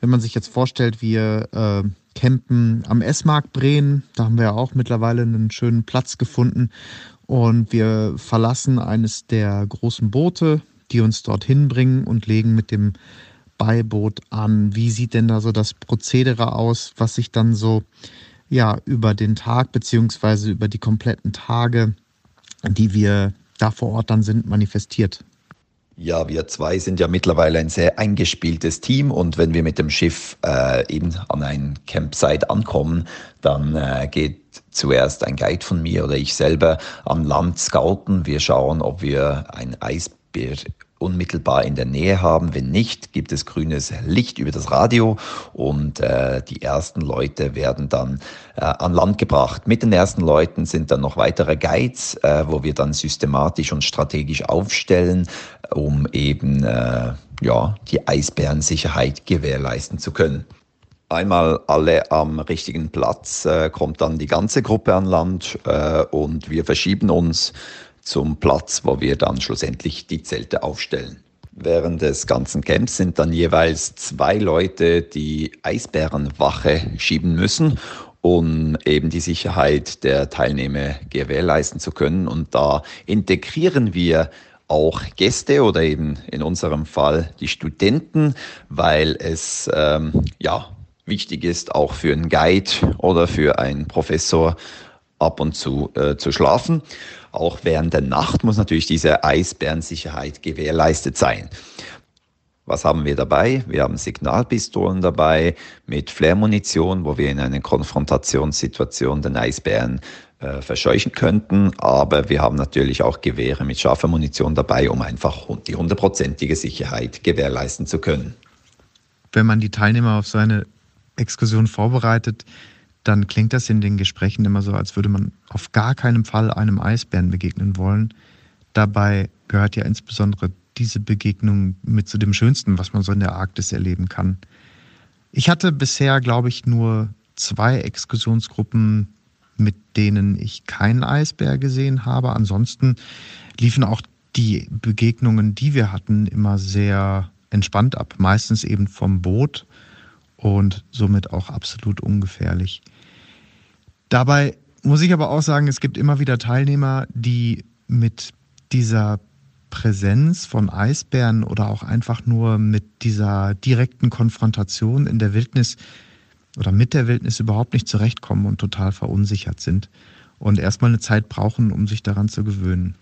Wenn man sich jetzt vorstellt, wir äh, campen am S-Markt Breen. Da haben wir ja auch mittlerweile einen schönen Platz gefunden. Und wir verlassen eines der großen Boote, die uns dorthin bringen und legen mit dem Beiboot an. Wie sieht denn da so das Prozedere aus, was sich dann so ja über den Tag beziehungsweise über die kompletten Tage, die wir da vor Ort dann sind, manifestiert? Ja, wir zwei sind ja mittlerweile ein sehr eingespieltes Team und wenn wir mit dem Schiff äh, eben an ein Campsite ankommen, dann äh, geht zuerst ein Guide von mir oder ich selber an Land scouten. Wir schauen, ob wir ein Eisbär unmittelbar in der Nähe haben. Wenn nicht, gibt es grünes Licht über das Radio und äh, die ersten Leute werden dann äh, an Land gebracht. Mit den ersten Leuten sind dann noch weitere Guides, äh, wo wir dann systematisch und strategisch aufstellen, um eben äh, ja, die Eisbärensicherheit gewährleisten zu können. Einmal alle am richtigen Platz, äh, kommt dann die ganze Gruppe an Land äh, und wir verschieben uns zum Platz, wo wir dann schlussendlich die Zelte aufstellen. Während des ganzen Camps sind dann jeweils zwei Leute, die Eisbärenwache schieben müssen, um eben die Sicherheit der Teilnehmer gewährleisten zu können. Und da integrieren wir auch Gäste oder eben in unserem Fall die Studenten, weil es ähm, ja wichtig ist, auch für einen Guide oder für einen Professor ab und zu äh, zu schlafen. Auch während der Nacht muss natürlich diese Eisbärensicherheit gewährleistet sein. Was haben wir dabei? Wir haben Signalpistolen dabei mit Flairmunition, wo wir in einer Konfrontationssituation den Eisbären äh, verscheuchen könnten. Aber wir haben natürlich auch Gewehre mit scharfer Munition dabei, um einfach die hundertprozentige Sicherheit gewährleisten zu können. Wenn man die Teilnehmer auf so eine Exkursion vorbereitet, dann klingt das in den Gesprächen immer so, als würde man auf gar keinen Fall einem Eisbären begegnen wollen. Dabei gehört ja insbesondere diese Begegnung mit zu dem Schönsten, was man so in der Arktis erleben kann. Ich hatte bisher, glaube ich, nur zwei Exkursionsgruppen, mit denen ich keinen Eisbär gesehen habe. Ansonsten liefen auch die Begegnungen, die wir hatten, immer sehr entspannt ab. Meistens eben vom Boot und somit auch absolut ungefährlich. Dabei muss ich aber auch sagen, es gibt immer wieder Teilnehmer, die mit dieser Präsenz von Eisbären oder auch einfach nur mit dieser direkten Konfrontation in der Wildnis oder mit der Wildnis überhaupt nicht zurechtkommen und total verunsichert sind und erstmal eine Zeit brauchen, um sich daran zu gewöhnen.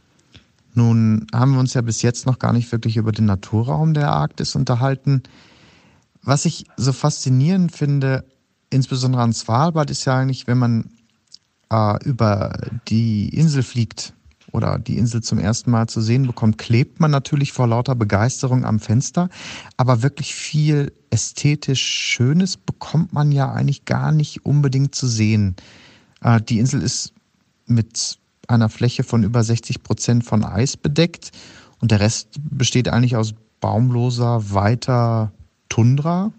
Nun haben wir uns ja bis jetzt noch gar nicht wirklich über den Naturraum der Arktis unterhalten. Was ich so faszinierend finde, insbesondere an Svalbard, ist ja eigentlich, wenn man äh, über die Insel fliegt oder die Insel zum ersten Mal zu sehen bekommt, klebt man natürlich vor lauter Begeisterung am Fenster. Aber wirklich viel ästhetisch Schönes bekommt man ja eigentlich gar nicht unbedingt zu sehen. Äh, die Insel ist mit einer Fläche von über 60 Prozent von Eis bedeckt und der Rest besteht eigentlich aus baumloser, weiter Tundra.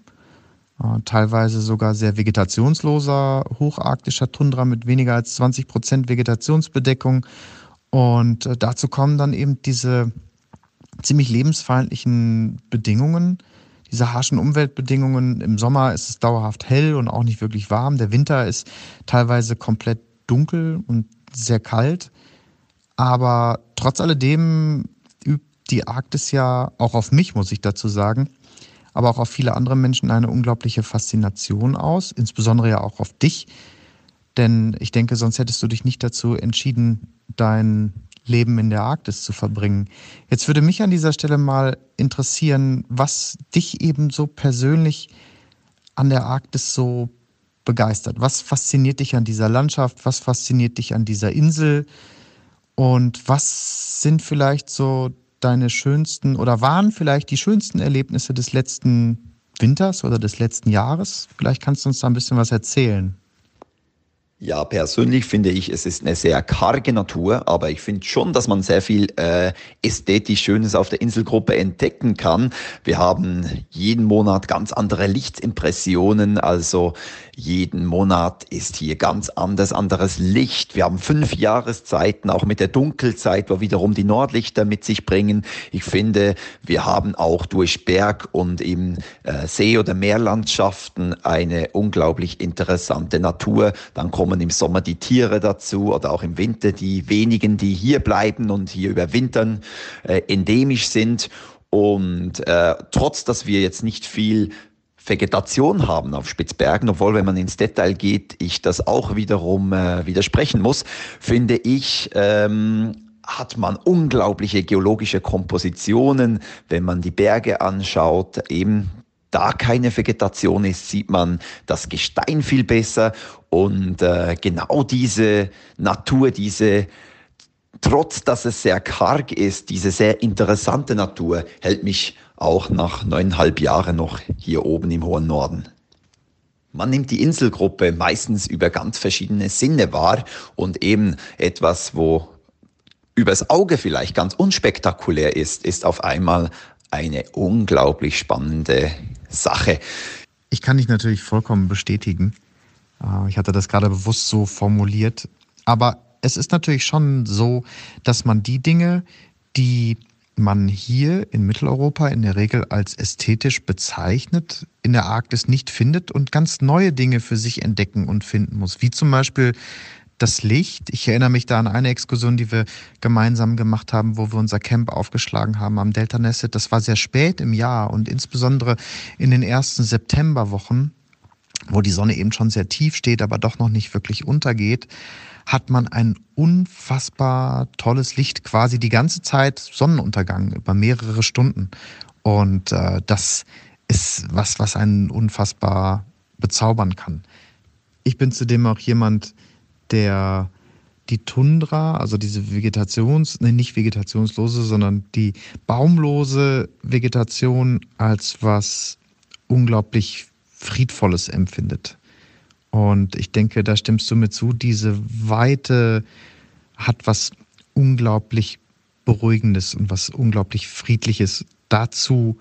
Äh, teilweise sogar sehr vegetationsloser, hocharktischer Tundra mit weniger als 20 Prozent Vegetationsbedeckung. Und äh, dazu kommen dann eben diese ziemlich lebensfeindlichen Bedingungen, diese harschen Umweltbedingungen. Im Sommer ist es dauerhaft hell und auch nicht wirklich warm. Der Winter ist teilweise komplett dunkel und sehr kalt. Aber trotz alledem übt die Arktis ja auch auf mich, muss ich dazu sagen, aber auch auf viele andere Menschen eine unglaubliche Faszination aus, insbesondere ja auch auf dich. Denn ich denke, sonst hättest du dich nicht dazu entschieden, dein Leben in der Arktis zu verbringen. Jetzt würde mich an dieser Stelle mal interessieren, was dich eben so persönlich an der Arktis so begeistert. Was fasziniert dich an dieser Landschaft? Was fasziniert dich an dieser Insel? Und was sind vielleicht so deine schönsten oder waren vielleicht die schönsten Erlebnisse des letzten Winters oder des letzten Jahres? Vielleicht kannst du uns da ein bisschen was erzählen. Ja, persönlich finde ich, es ist eine sehr karge Natur, aber ich finde schon, dass man sehr viel äh, ästhetisch Schönes auf der Inselgruppe entdecken kann. Wir haben jeden Monat ganz andere Lichtimpressionen, also jeden Monat ist hier ganz anders, anderes Licht. Wir haben fünf Jahreszeiten, auch mit der Dunkelzeit, wo wiederum die Nordlichter mit sich bringen. Ich finde, wir haben auch durch Berg- und im äh, See- oder Meerlandschaften eine unglaublich interessante Natur. Dann kommen im Sommer die Tiere dazu oder auch im Winter die wenigen, die hier bleiben und hier überwintern, äh, endemisch sind. Und äh, trotz, dass wir jetzt nicht viel Vegetation haben auf Spitzbergen, obwohl wenn man ins Detail geht, ich das auch wiederum äh, widersprechen muss, finde ich, ähm, hat man unglaubliche geologische Kompositionen. Wenn man die Berge anschaut, eben da keine Vegetation ist, sieht man das Gestein viel besser und äh, genau diese Natur, diese trotz dass es sehr karg ist, diese sehr interessante Natur hält mich auch nach neuneinhalb Jahren noch hier oben im hohen Norden. Man nimmt die Inselgruppe meistens über ganz verschiedene Sinne wahr und eben etwas, wo übers Auge vielleicht ganz unspektakulär ist, ist auf einmal eine unglaublich spannende Sache. Ich kann dich natürlich vollkommen bestätigen. Äh, ich hatte das gerade bewusst so formuliert. Aber es ist natürlich schon so, dass man die Dinge, die man hier in Mitteleuropa in der Regel als ästhetisch bezeichnet, in der Arktis nicht findet und ganz neue Dinge für sich entdecken und finden muss. Wie zum Beispiel das Licht. Ich erinnere mich da an eine Exkursion, die wir gemeinsam gemacht haben, wo wir unser Camp aufgeschlagen haben am Delta Nesset. Das war sehr spät im Jahr und insbesondere in den ersten Septemberwochen, wo die Sonne eben schon sehr tief steht, aber doch noch nicht wirklich untergeht hat man ein unfassbar tolles Licht, quasi die ganze Zeit Sonnenuntergang über mehrere Stunden. Und äh, das ist was, was einen unfassbar bezaubern kann. Ich bin zudem auch jemand, der die Tundra, also diese Vegetations, nee, nicht vegetationslose, sondern die baumlose Vegetation als was unglaublich Friedvolles empfindet. Und ich denke, da stimmst du mir zu, diese Weite hat was unglaublich Beruhigendes und was unglaublich Friedliches. Dazu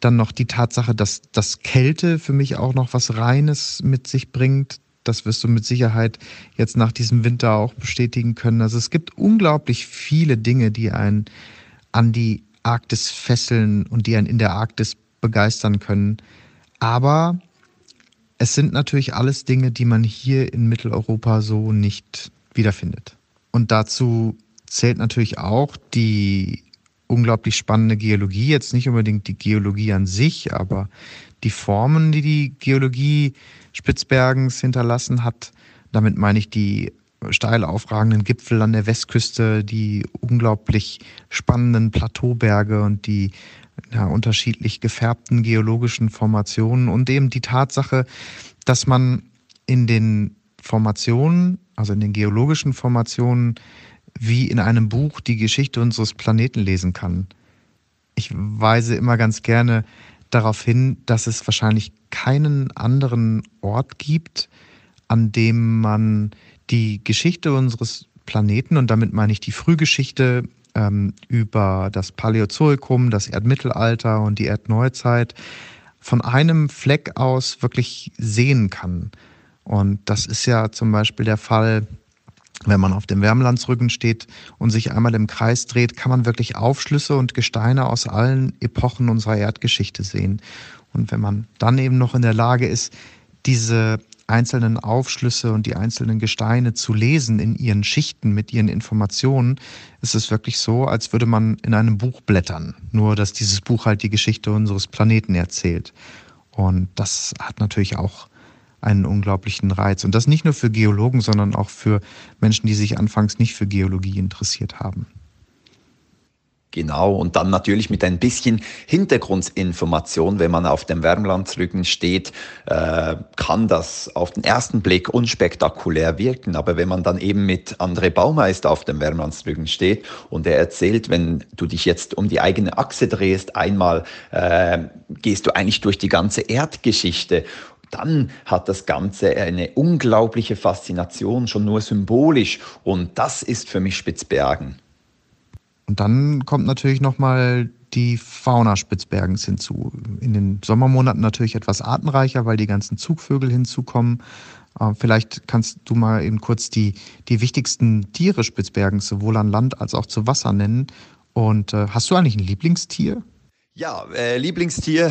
dann noch die Tatsache, dass das Kälte für mich auch noch was Reines mit sich bringt. Das wirst du mit Sicherheit jetzt nach diesem Winter auch bestätigen können. Also es gibt unglaublich viele Dinge, die einen an die Arktis fesseln und die einen in der Arktis begeistern können. Aber es sind natürlich alles Dinge, die man hier in Mitteleuropa so nicht wiederfindet. Und dazu zählt natürlich auch die unglaublich spannende Geologie, jetzt nicht unbedingt die Geologie an sich, aber die Formen, die die Geologie Spitzbergens hinterlassen hat. Damit meine ich die steil aufragenden Gipfel an der Westküste, die unglaublich spannenden Plateauberge und die ja, unterschiedlich gefärbten geologischen Formationen und eben die Tatsache, dass man in den Formationen, also in den geologischen Formationen, wie in einem Buch die Geschichte unseres Planeten lesen kann. Ich weise immer ganz gerne darauf hin, dass es wahrscheinlich keinen anderen Ort gibt, an dem man die Geschichte unseres Planeten, und damit meine ich die Frühgeschichte ähm, über das Paläozoikum, das Erdmittelalter und die Erdneuzeit von einem Fleck aus wirklich sehen kann. Und das ist ja zum Beispiel der Fall, wenn man auf dem Wärmlandsrücken steht und sich einmal im Kreis dreht, kann man wirklich Aufschlüsse und Gesteine aus allen Epochen unserer Erdgeschichte sehen. Und wenn man dann eben noch in der Lage ist, diese einzelnen Aufschlüsse und die einzelnen Gesteine zu lesen in ihren Schichten mit ihren Informationen, ist es wirklich so, als würde man in einem Buch blättern. Nur, dass dieses Buch halt die Geschichte unseres Planeten erzählt. Und das hat natürlich auch einen unglaublichen Reiz. Und das nicht nur für Geologen, sondern auch für Menschen, die sich anfangs nicht für Geologie interessiert haben. Genau, und dann natürlich mit ein bisschen Hintergrundinformation, wenn man auf dem Wärmlandsrücken steht, äh, kann das auf den ersten Blick unspektakulär wirken. Aber wenn man dann eben mit André Baumeister auf dem Wärmlandsrücken steht und er erzählt, wenn du dich jetzt um die eigene Achse drehst, einmal äh, gehst du eigentlich durch die ganze Erdgeschichte dann hat das Ganze eine unglaubliche Faszination, schon nur symbolisch. Und das ist für mich Spitzbergen. Und dann kommt natürlich nochmal die Fauna Spitzbergens hinzu. In den Sommermonaten natürlich etwas artenreicher, weil die ganzen Zugvögel hinzukommen. Äh, vielleicht kannst du mal eben kurz die, die wichtigsten Tiere Spitzbergens sowohl an Land als auch zu Wasser nennen. Und äh, hast du eigentlich ein Lieblingstier? Ja, äh, Lieblingstier.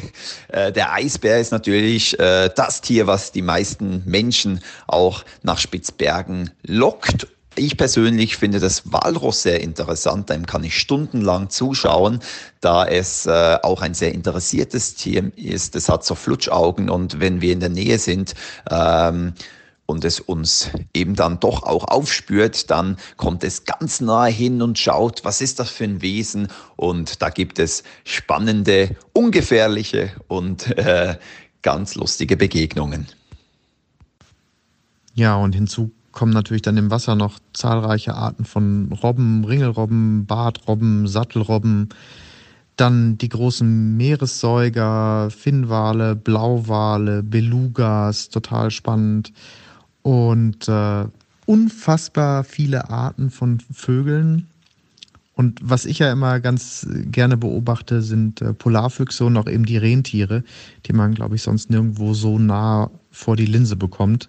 [laughs] äh, der Eisbär ist natürlich äh, das Tier, was die meisten Menschen auch nach Spitzbergen lockt ich persönlich finde das Walross sehr interessant, dem kann ich stundenlang zuschauen, da es äh, auch ein sehr interessiertes Tier ist. Es hat so Flutschaugen und wenn wir in der Nähe sind, ähm, und es uns eben dann doch auch aufspürt, dann kommt es ganz nahe hin und schaut, was ist das für ein Wesen? Und da gibt es spannende, ungefährliche und äh, ganz lustige Begegnungen. Ja, und hinzu kommen natürlich dann im Wasser noch zahlreiche Arten von Robben, Ringelrobben, Bartrobben, Sattelrobben, dann die großen Meeressäuger, Finnwale, Blauwale, Belugas, total spannend. Und äh, unfassbar viele Arten von Vögeln. Und was ich ja immer ganz gerne beobachte, sind äh, Polarfüchse und auch eben die Rentiere, die man, glaube ich, sonst nirgendwo so nah vor die Linse bekommt.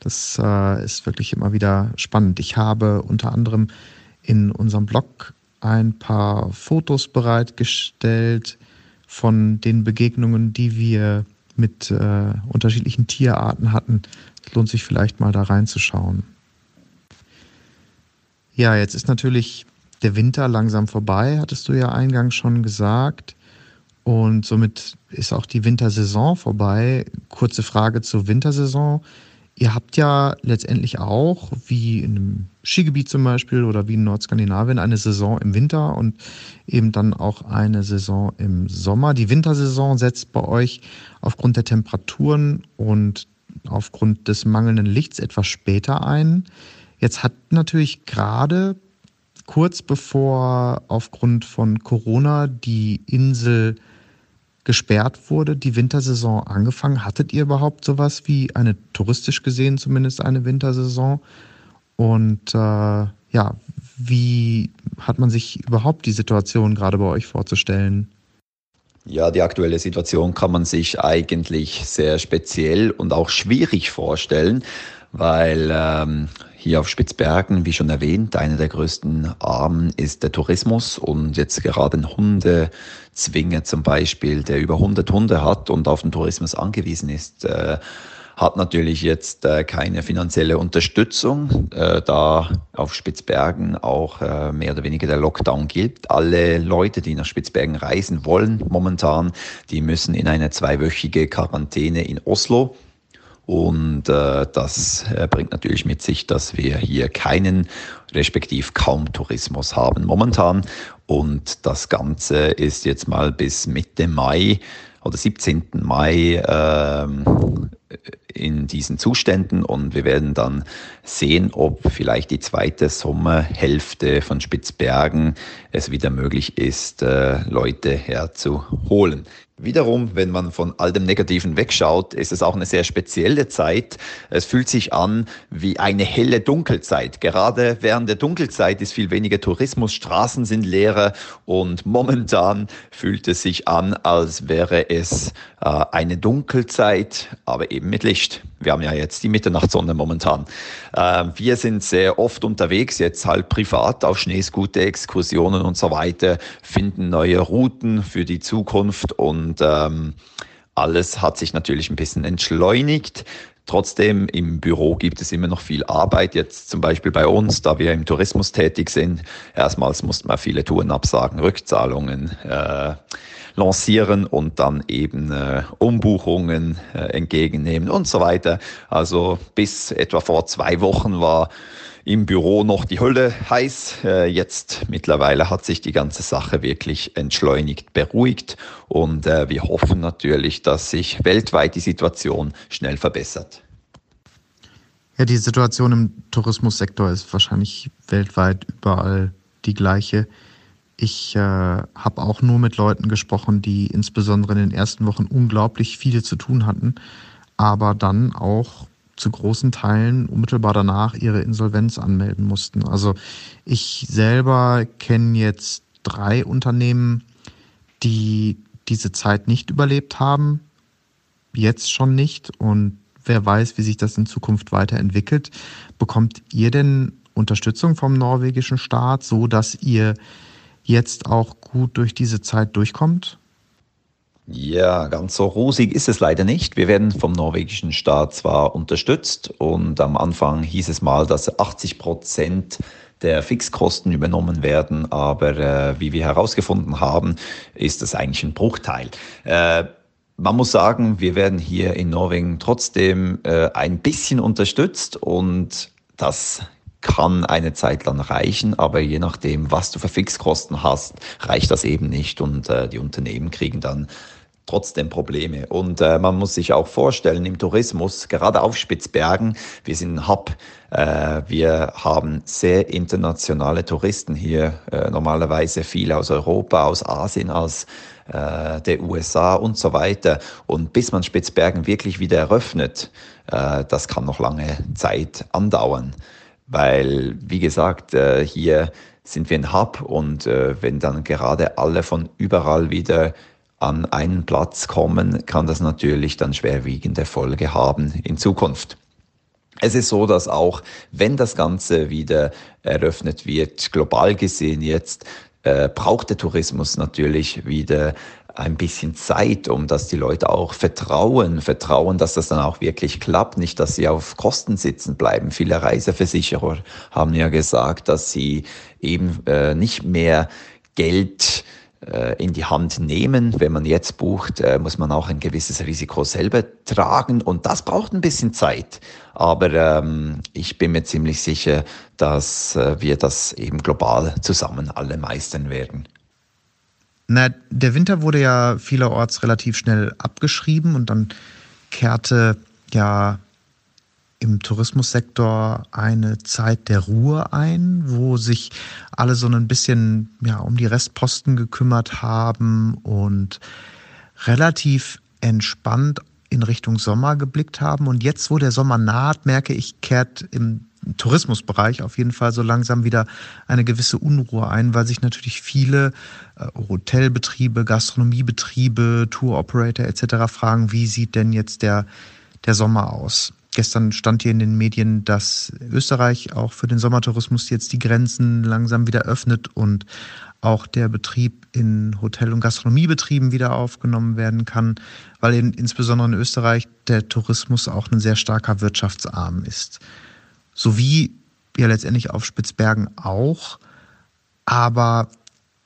Das äh, ist wirklich immer wieder spannend. Ich habe unter anderem in unserem Blog ein paar Fotos bereitgestellt von den Begegnungen, die wir mit äh, unterschiedlichen Tierarten hatten. Es lohnt sich vielleicht mal da reinzuschauen. Ja, jetzt ist natürlich der Winter langsam vorbei, hattest du ja eingangs schon gesagt. Und somit ist auch die Wintersaison vorbei. Kurze Frage zur Wintersaison. Ihr habt ja letztendlich auch, wie in einem Skigebiet zum Beispiel oder wie in Nordskandinavien, eine Saison im Winter und eben dann auch eine Saison im Sommer. Die Wintersaison setzt bei euch aufgrund der Temperaturen und aufgrund des mangelnden Lichts etwas später ein. Jetzt hat natürlich gerade kurz bevor aufgrund von Corona die Insel gesperrt wurde, die Wintersaison angefangen. Hattet ihr überhaupt sowas wie eine touristisch gesehen zumindest eine Wintersaison? Und äh, ja, wie hat man sich überhaupt die Situation gerade bei euch vorzustellen? Ja, die aktuelle Situation kann man sich eigentlich sehr speziell und auch schwierig vorstellen, weil ähm, hier auf Spitzbergen, wie schon erwähnt, einer der größten Armen ist der Tourismus und jetzt gerade ein Hundezwinger zum Beispiel, der über 100 Hunde hat und auf den Tourismus angewiesen ist, äh, hat natürlich jetzt äh, keine finanzielle Unterstützung, äh, da auf Spitzbergen auch äh, mehr oder weniger der Lockdown gilt. Alle Leute, die nach Spitzbergen reisen wollen momentan, die müssen in eine zweiwöchige Quarantäne in Oslo und äh, das äh, bringt natürlich mit sich, dass wir hier keinen, respektiv kaum Tourismus haben momentan. Und das Ganze ist jetzt mal bis Mitte Mai oder 17. Mai ähm, in diesen Zuständen und wir werden dann sehen, ob vielleicht die zweite Sommerhälfte von Spitzbergen es wieder möglich ist, äh, Leute herzuholen. Wiederum, wenn man von all dem Negativen wegschaut, ist es auch eine sehr spezielle Zeit. Es fühlt sich an wie eine helle Dunkelzeit. Gerade während der Dunkelzeit ist viel weniger Tourismus, Straßen sind leerer und momentan fühlt es sich an, als wäre es eine Dunkelzeit, aber eben mit Licht. Wir haben ja jetzt die Mitternachtssonne momentan. Äh, wir sind sehr oft unterwegs, jetzt halt privat auf Schneescooter, Exkursionen und so weiter, finden neue Routen für die Zukunft und und ähm, alles hat sich natürlich ein bisschen entschleunigt. Trotzdem im Büro gibt es immer noch viel Arbeit. Jetzt zum Beispiel bei uns, da wir im Tourismus tätig sind. Erstmals mussten wir viele Touren absagen, Rückzahlungen äh, lancieren und dann eben äh, Umbuchungen äh, entgegennehmen und so weiter. Also bis etwa vor zwei Wochen war im Büro noch die Hölle heiß. Äh, jetzt mittlerweile hat sich die ganze Sache wirklich entschleunigt, beruhigt und äh, wir hoffen natürlich, dass sich weltweit die Situation schnell verbessert. Ja, die Situation im Tourismussektor ist wahrscheinlich weltweit überall die gleiche. Ich äh, habe auch nur mit Leuten gesprochen, die insbesondere in den ersten Wochen unglaublich viel zu tun hatten, aber dann auch zu großen Teilen unmittelbar danach ihre Insolvenz anmelden mussten. Also ich selber kenne jetzt drei Unternehmen, die diese Zeit nicht überlebt haben, jetzt schon nicht und wer weiß, wie sich das in Zukunft weiterentwickelt. Bekommt ihr denn Unterstützung vom norwegischen Staat, so dass ihr jetzt auch gut durch diese Zeit durchkommt? Ja, ganz so rosig ist es leider nicht. Wir werden vom norwegischen Staat zwar unterstützt und am Anfang hieß es mal, dass 80 Prozent der Fixkosten übernommen werden, aber äh, wie wir herausgefunden haben, ist das eigentlich ein Bruchteil. Äh, man muss sagen, wir werden hier in Norwegen trotzdem äh, ein bisschen unterstützt und das kann eine Zeit lang reichen, aber je nachdem, was du für Fixkosten hast, reicht das eben nicht und äh, die Unternehmen kriegen dann trotzdem Probleme. Und äh, man muss sich auch vorstellen, im Tourismus, gerade auf Spitzbergen, wir sind ein Hub, äh, wir haben sehr internationale Touristen hier, äh, normalerweise viele aus Europa, aus Asien, aus äh, der USA und so weiter. Und bis man Spitzbergen wirklich wieder eröffnet, äh, das kann noch lange Zeit andauern. Weil, wie gesagt, äh, hier sind wir ein Hub und äh, wenn dann gerade alle von überall wieder an einen Platz kommen, kann das natürlich dann schwerwiegende Folge haben in Zukunft. Es ist so, dass auch wenn das Ganze wieder eröffnet wird, global gesehen jetzt, äh, braucht der Tourismus natürlich wieder ein bisschen Zeit, um dass die Leute auch vertrauen, vertrauen, dass das dann auch wirklich klappt, nicht, dass sie auf Kosten sitzen bleiben. Viele Reiseversicherer haben ja gesagt, dass sie eben äh, nicht mehr Geld äh, in die Hand nehmen. Wenn man jetzt bucht, äh, muss man auch ein gewisses Risiko selber tragen und das braucht ein bisschen Zeit. Aber ähm, ich bin mir ziemlich sicher, dass äh, wir das eben global zusammen alle meistern werden. Na, der Winter wurde ja vielerorts relativ schnell abgeschrieben und dann kehrte ja im Tourismussektor eine Zeit der Ruhe ein, wo sich alle so ein bisschen ja, um die Restposten gekümmert haben und relativ entspannt in Richtung Sommer geblickt haben. Und jetzt, wo der Sommer naht, merke ich, kehrt im Tourismusbereich auf jeden Fall so langsam wieder eine gewisse Unruhe ein, weil sich natürlich viele äh, Hotelbetriebe, Gastronomiebetriebe, Touroperator etc. fragen, wie sieht denn jetzt der, der Sommer aus? Gestern stand hier in den Medien, dass Österreich auch für den Sommertourismus jetzt die Grenzen langsam wieder öffnet und auch der Betrieb in Hotel- und Gastronomiebetrieben wieder aufgenommen werden kann, weil in, insbesondere in Österreich der Tourismus auch ein sehr starker Wirtschaftsarm ist. Sowie ja letztendlich auf Spitzbergen auch. Aber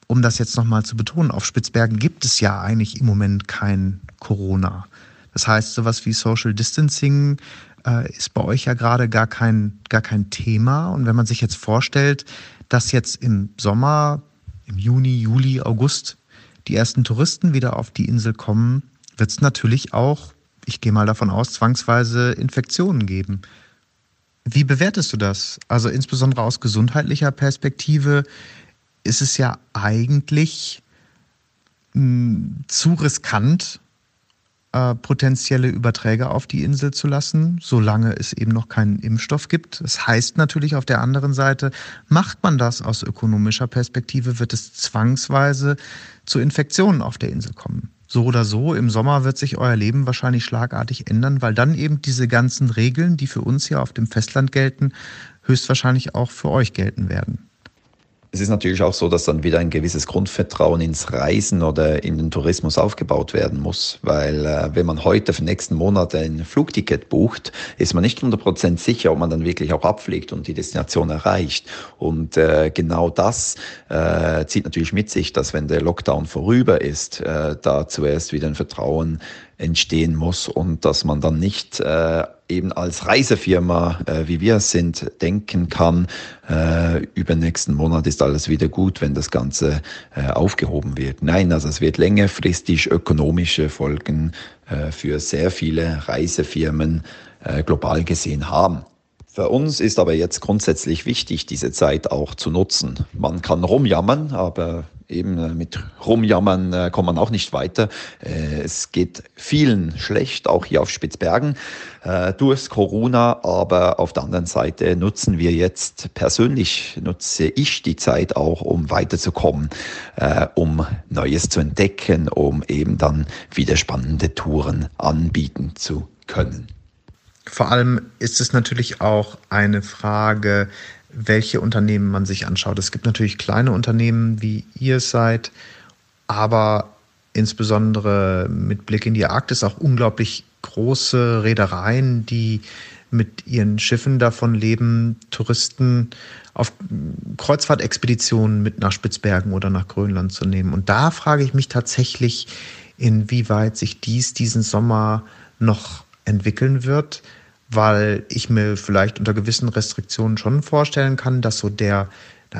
um das jetzt nochmal zu betonen, auf Spitzbergen gibt es ja eigentlich im Moment kein Corona. Das heißt, sowas wie Social Distancing äh, ist bei euch ja gerade gar kein, gar kein Thema. Und wenn man sich jetzt vorstellt, dass jetzt im Sommer, im Juni, Juli, August die ersten Touristen wieder auf die Insel kommen, wird es natürlich auch ich gehe mal davon aus, zwangsweise Infektionen geben. Wie bewertest du das? Also insbesondere aus gesundheitlicher Perspektive ist es ja eigentlich mh, hm, zu riskant, äh, potenzielle Überträger auf die Insel zu lassen, solange es eben noch keinen Impfstoff gibt. Das heißt natürlich auf der anderen Seite, macht man das aus ökonomischer Perspektive, wird es zwangsweise zu Infektionen auf der Insel kommen. So oder so, im Sommer wird sich euer Leben wahrscheinlich schlagartig ändern, weil dann eben diese ganzen Regeln, die für uns hier auf dem Festland gelten, höchstwahrscheinlich auch für euch gelten werden. Es ist natürlich auch so, dass dann wieder ein gewisses Grundvertrauen ins Reisen oder in den Tourismus aufgebaut werden muss, weil äh, wenn man heute für den nächsten Monat ein Flugticket bucht, ist man nicht 100% sicher, ob man dann wirklich auch abfliegt und die Destination erreicht. Und äh, genau das äh, zieht natürlich mit sich, dass wenn der Lockdown vorüber ist, äh, da zuerst wieder ein Vertrauen entstehen muss und dass man dann nicht äh, eben als Reisefirma, äh, wie wir es sind, denken kann, äh, über nächsten Monat ist alles wieder gut, wenn das Ganze äh, aufgehoben wird. Nein, also es wird längerfristig ökonomische Folgen äh, für sehr viele Reisefirmen äh, global gesehen haben. Für uns ist aber jetzt grundsätzlich wichtig, diese Zeit auch zu nutzen. Man kann rumjammern, aber eben äh, mit Rumjammern äh, kommt man auch nicht weiter. Äh, es geht vielen schlecht, auch hier auf Spitzbergen, durch Corona. Aber auf der anderen Seite nutzen wir jetzt, persönlich nutze ich die Zeit auch, um weiterzukommen, um Neues zu entdecken, um eben dann wieder spannende Touren anbieten zu können. Vor allem ist es natürlich auch eine Frage, welche Unternehmen man sich anschaut. Es gibt natürlich kleine Unternehmen, wie ihr seid, aber insbesondere mit Blick in die Arktis auch unglaublich große Reedereien, die mit ihren Schiffen davon leben, Touristen auf Kreuzfahrtexpeditionen mit nach Spitzbergen oder nach Grönland zu nehmen. Und da frage ich mich tatsächlich, inwieweit sich dies diesen Sommer noch entwickeln wird, weil ich mir vielleicht unter gewissen Restriktionen schon vorstellen kann, dass so der,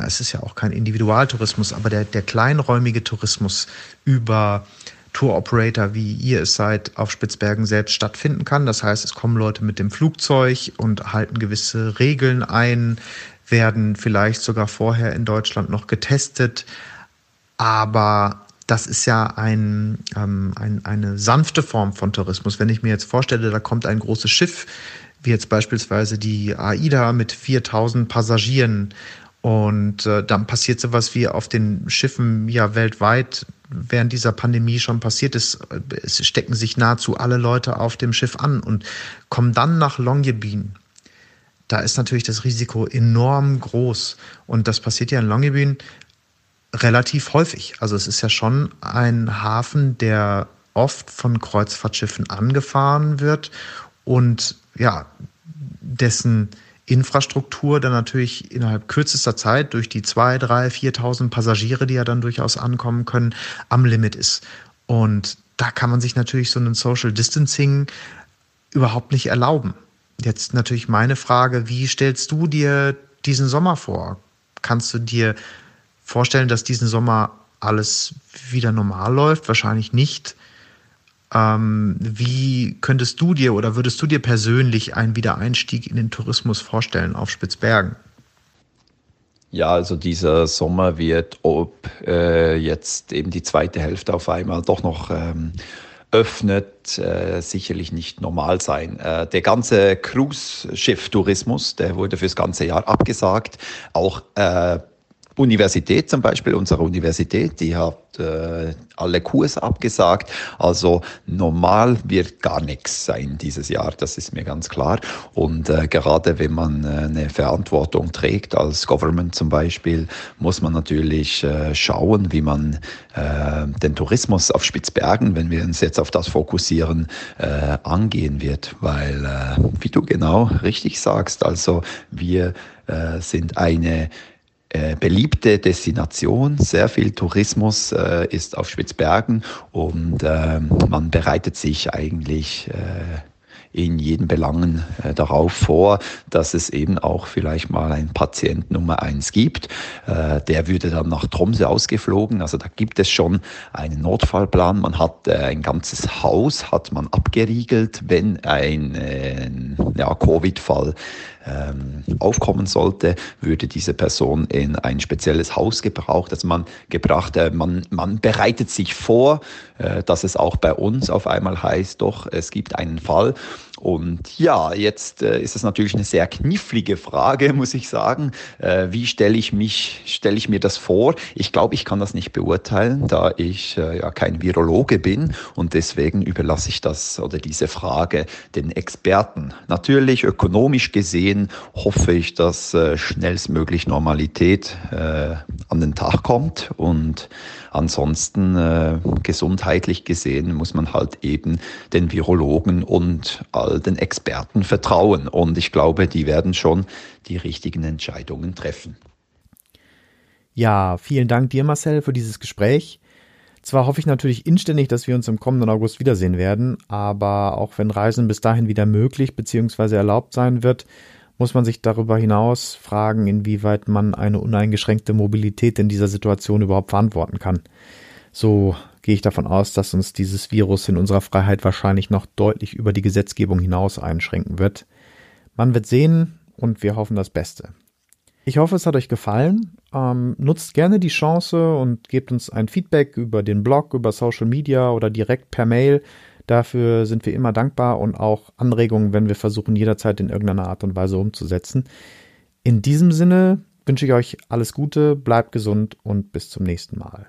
ist es ja auch kein Individualtourismus, aber der, der kleinräumige Tourismus über Tour-Operator, wie ihr es seid, auf Spitzbergen selbst stattfinden kann. Das heißt, es kommen Leute mit dem Flugzeug und halten gewisse Regeln ein, werden vielleicht sogar vorher in Deutschland noch getestet. Aber das ist ja ein, ähm, ein, eine sanfte Form von Tourismus. Wenn ich mir jetzt vorstelle, da kommt ein großes Schiff, wie jetzt beispielsweise die AIDA mit 4000 Passagieren und äh, dann passiert sowas wie auf den Schiffen ja weltweit während dieser Pandemie schon passiert ist. Es stecken sich nahezu alle Leute auf dem Schiff an und kommen dann nach Longyearbyen. Da ist natürlich das Risiko enorm groß. Und das passiert ja in Longyearbyen relativ häufig. Also es ist ja schon ein Hafen, der oft von Kreuzfahrtschiffen angefahren wird und ja, dessen Infrastruktur dann natürlich innerhalb kürzester Zeit durch die 2, 3, 4.000 Passagiere, die ja dann durchaus ankommen können, am Limit ist. Und da kann man sich natürlich so einen Social Distancing überhaupt nicht erlauben. Jetzt natürlich meine Frage, wie stellst du dir diesen Sommer vor? Kannst du dir vorstellen, dass diesen Sommer alles wieder normal läuft? Wahrscheinlich nicht. Ähm, wie könntest du dir oder würdest du dir persönlich einen Wiedereinstieg in den Tourismus vorstellen auf Spitzbergen? Ja, also dieser Sommer wird, ob äh, jetzt eben die zweite Hälfte auf einmal doch noch ähm, öffnet, äh, sicherlich nicht normal sein. Äh, der ganze Cruise-Schiff-Tourismus, der wurde fürs ganze Jahr abgesagt. Auch äh, Universität zum Beispiel, unsere Universität, die hat äh, alle Kurse abgesagt. Also normal wird gar nichts sein dieses Jahr, das ist mir ganz klar. Und äh, gerade wenn man äh, eine Verantwortung trägt, als Government zum Beispiel, muss man natürlich äh, schauen, wie man äh, den Tourismus auf Spitzbergen, wenn wir uns jetzt auf das fokussieren, äh, angehen wird. Weil, äh, wie du genau richtig sagst, also wir äh, sind eine äh, beliebte Destination. Sehr viel Tourismus äh, ist auf Spitzbergen und äh, man bereitet sich eigentlich äh, in jeden Belangen äh, darauf vor, dass es eben auch vielleicht mal einen Patient Nummer eins gibt. Äh, der würde dann nach Tromsø ausgeflogen. Also da gibt es schon einen Notfallplan. Man hat äh, ein ganzes Haus, hat man abgeriegelt, wenn ein äh, ja, Covid-Fall ähm, aufkommen sollte, würde diese Person in ein spezielles Haus gebraucht. Also man gebracht, äh, man, man bereitet sich vor, äh, dass es auch bei uns auf einmal heißt, doch, es gibt einen Fall und ja, jetzt äh, ist es natürlich eine sehr knifflige Frage, muss ich sagen. Äh, wie stelle ich mich, stelle ich mir das vor? Ich glaube, ich kann das nicht beurteilen, da ich äh, ja kein Virologe bin und deswegen überlasse ich das oder diese Frage den Experten. Natürlich ökonomisch gesehen hoffe ich, dass äh, schnellstmöglich Normalität äh, an den Tag kommt und ansonsten äh, gesundheitlich gesehen muss man halt eben den Virologen und all den Experten vertrauen. Und ich glaube, die werden schon die richtigen Entscheidungen treffen. Ja, vielen Dank dir, Marcel, für dieses Gespräch. Zwar hoffe ich natürlich inständig, dass wir uns im kommenden August wiedersehen werden, aber auch wenn Reisen bis dahin wieder möglich bzw. erlaubt sein wird, muss man sich darüber hinaus fragen, inwieweit man eine uneingeschränkte Mobilität in dieser Situation überhaupt verantworten kann. So gehe ich davon aus, dass uns dieses Virus in unserer Freiheit wahrscheinlich noch deutlich über die Gesetzgebung hinaus einschränken wird. Man wird sehen und wir hoffen das Beste. Ich hoffe, es hat euch gefallen. Ähm, nutzt gerne die Chance und gebt uns ein Feedback über den Blog, über Social Media oder direkt per Mail. Dafür sind wir immer dankbar und auch Anregungen, wenn wir versuchen, jederzeit in irgendeiner Art und Weise umzusetzen. In diesem Sinne wünsche ich euch alles Gute, bleibt gesund und bis zum nächsten Mal.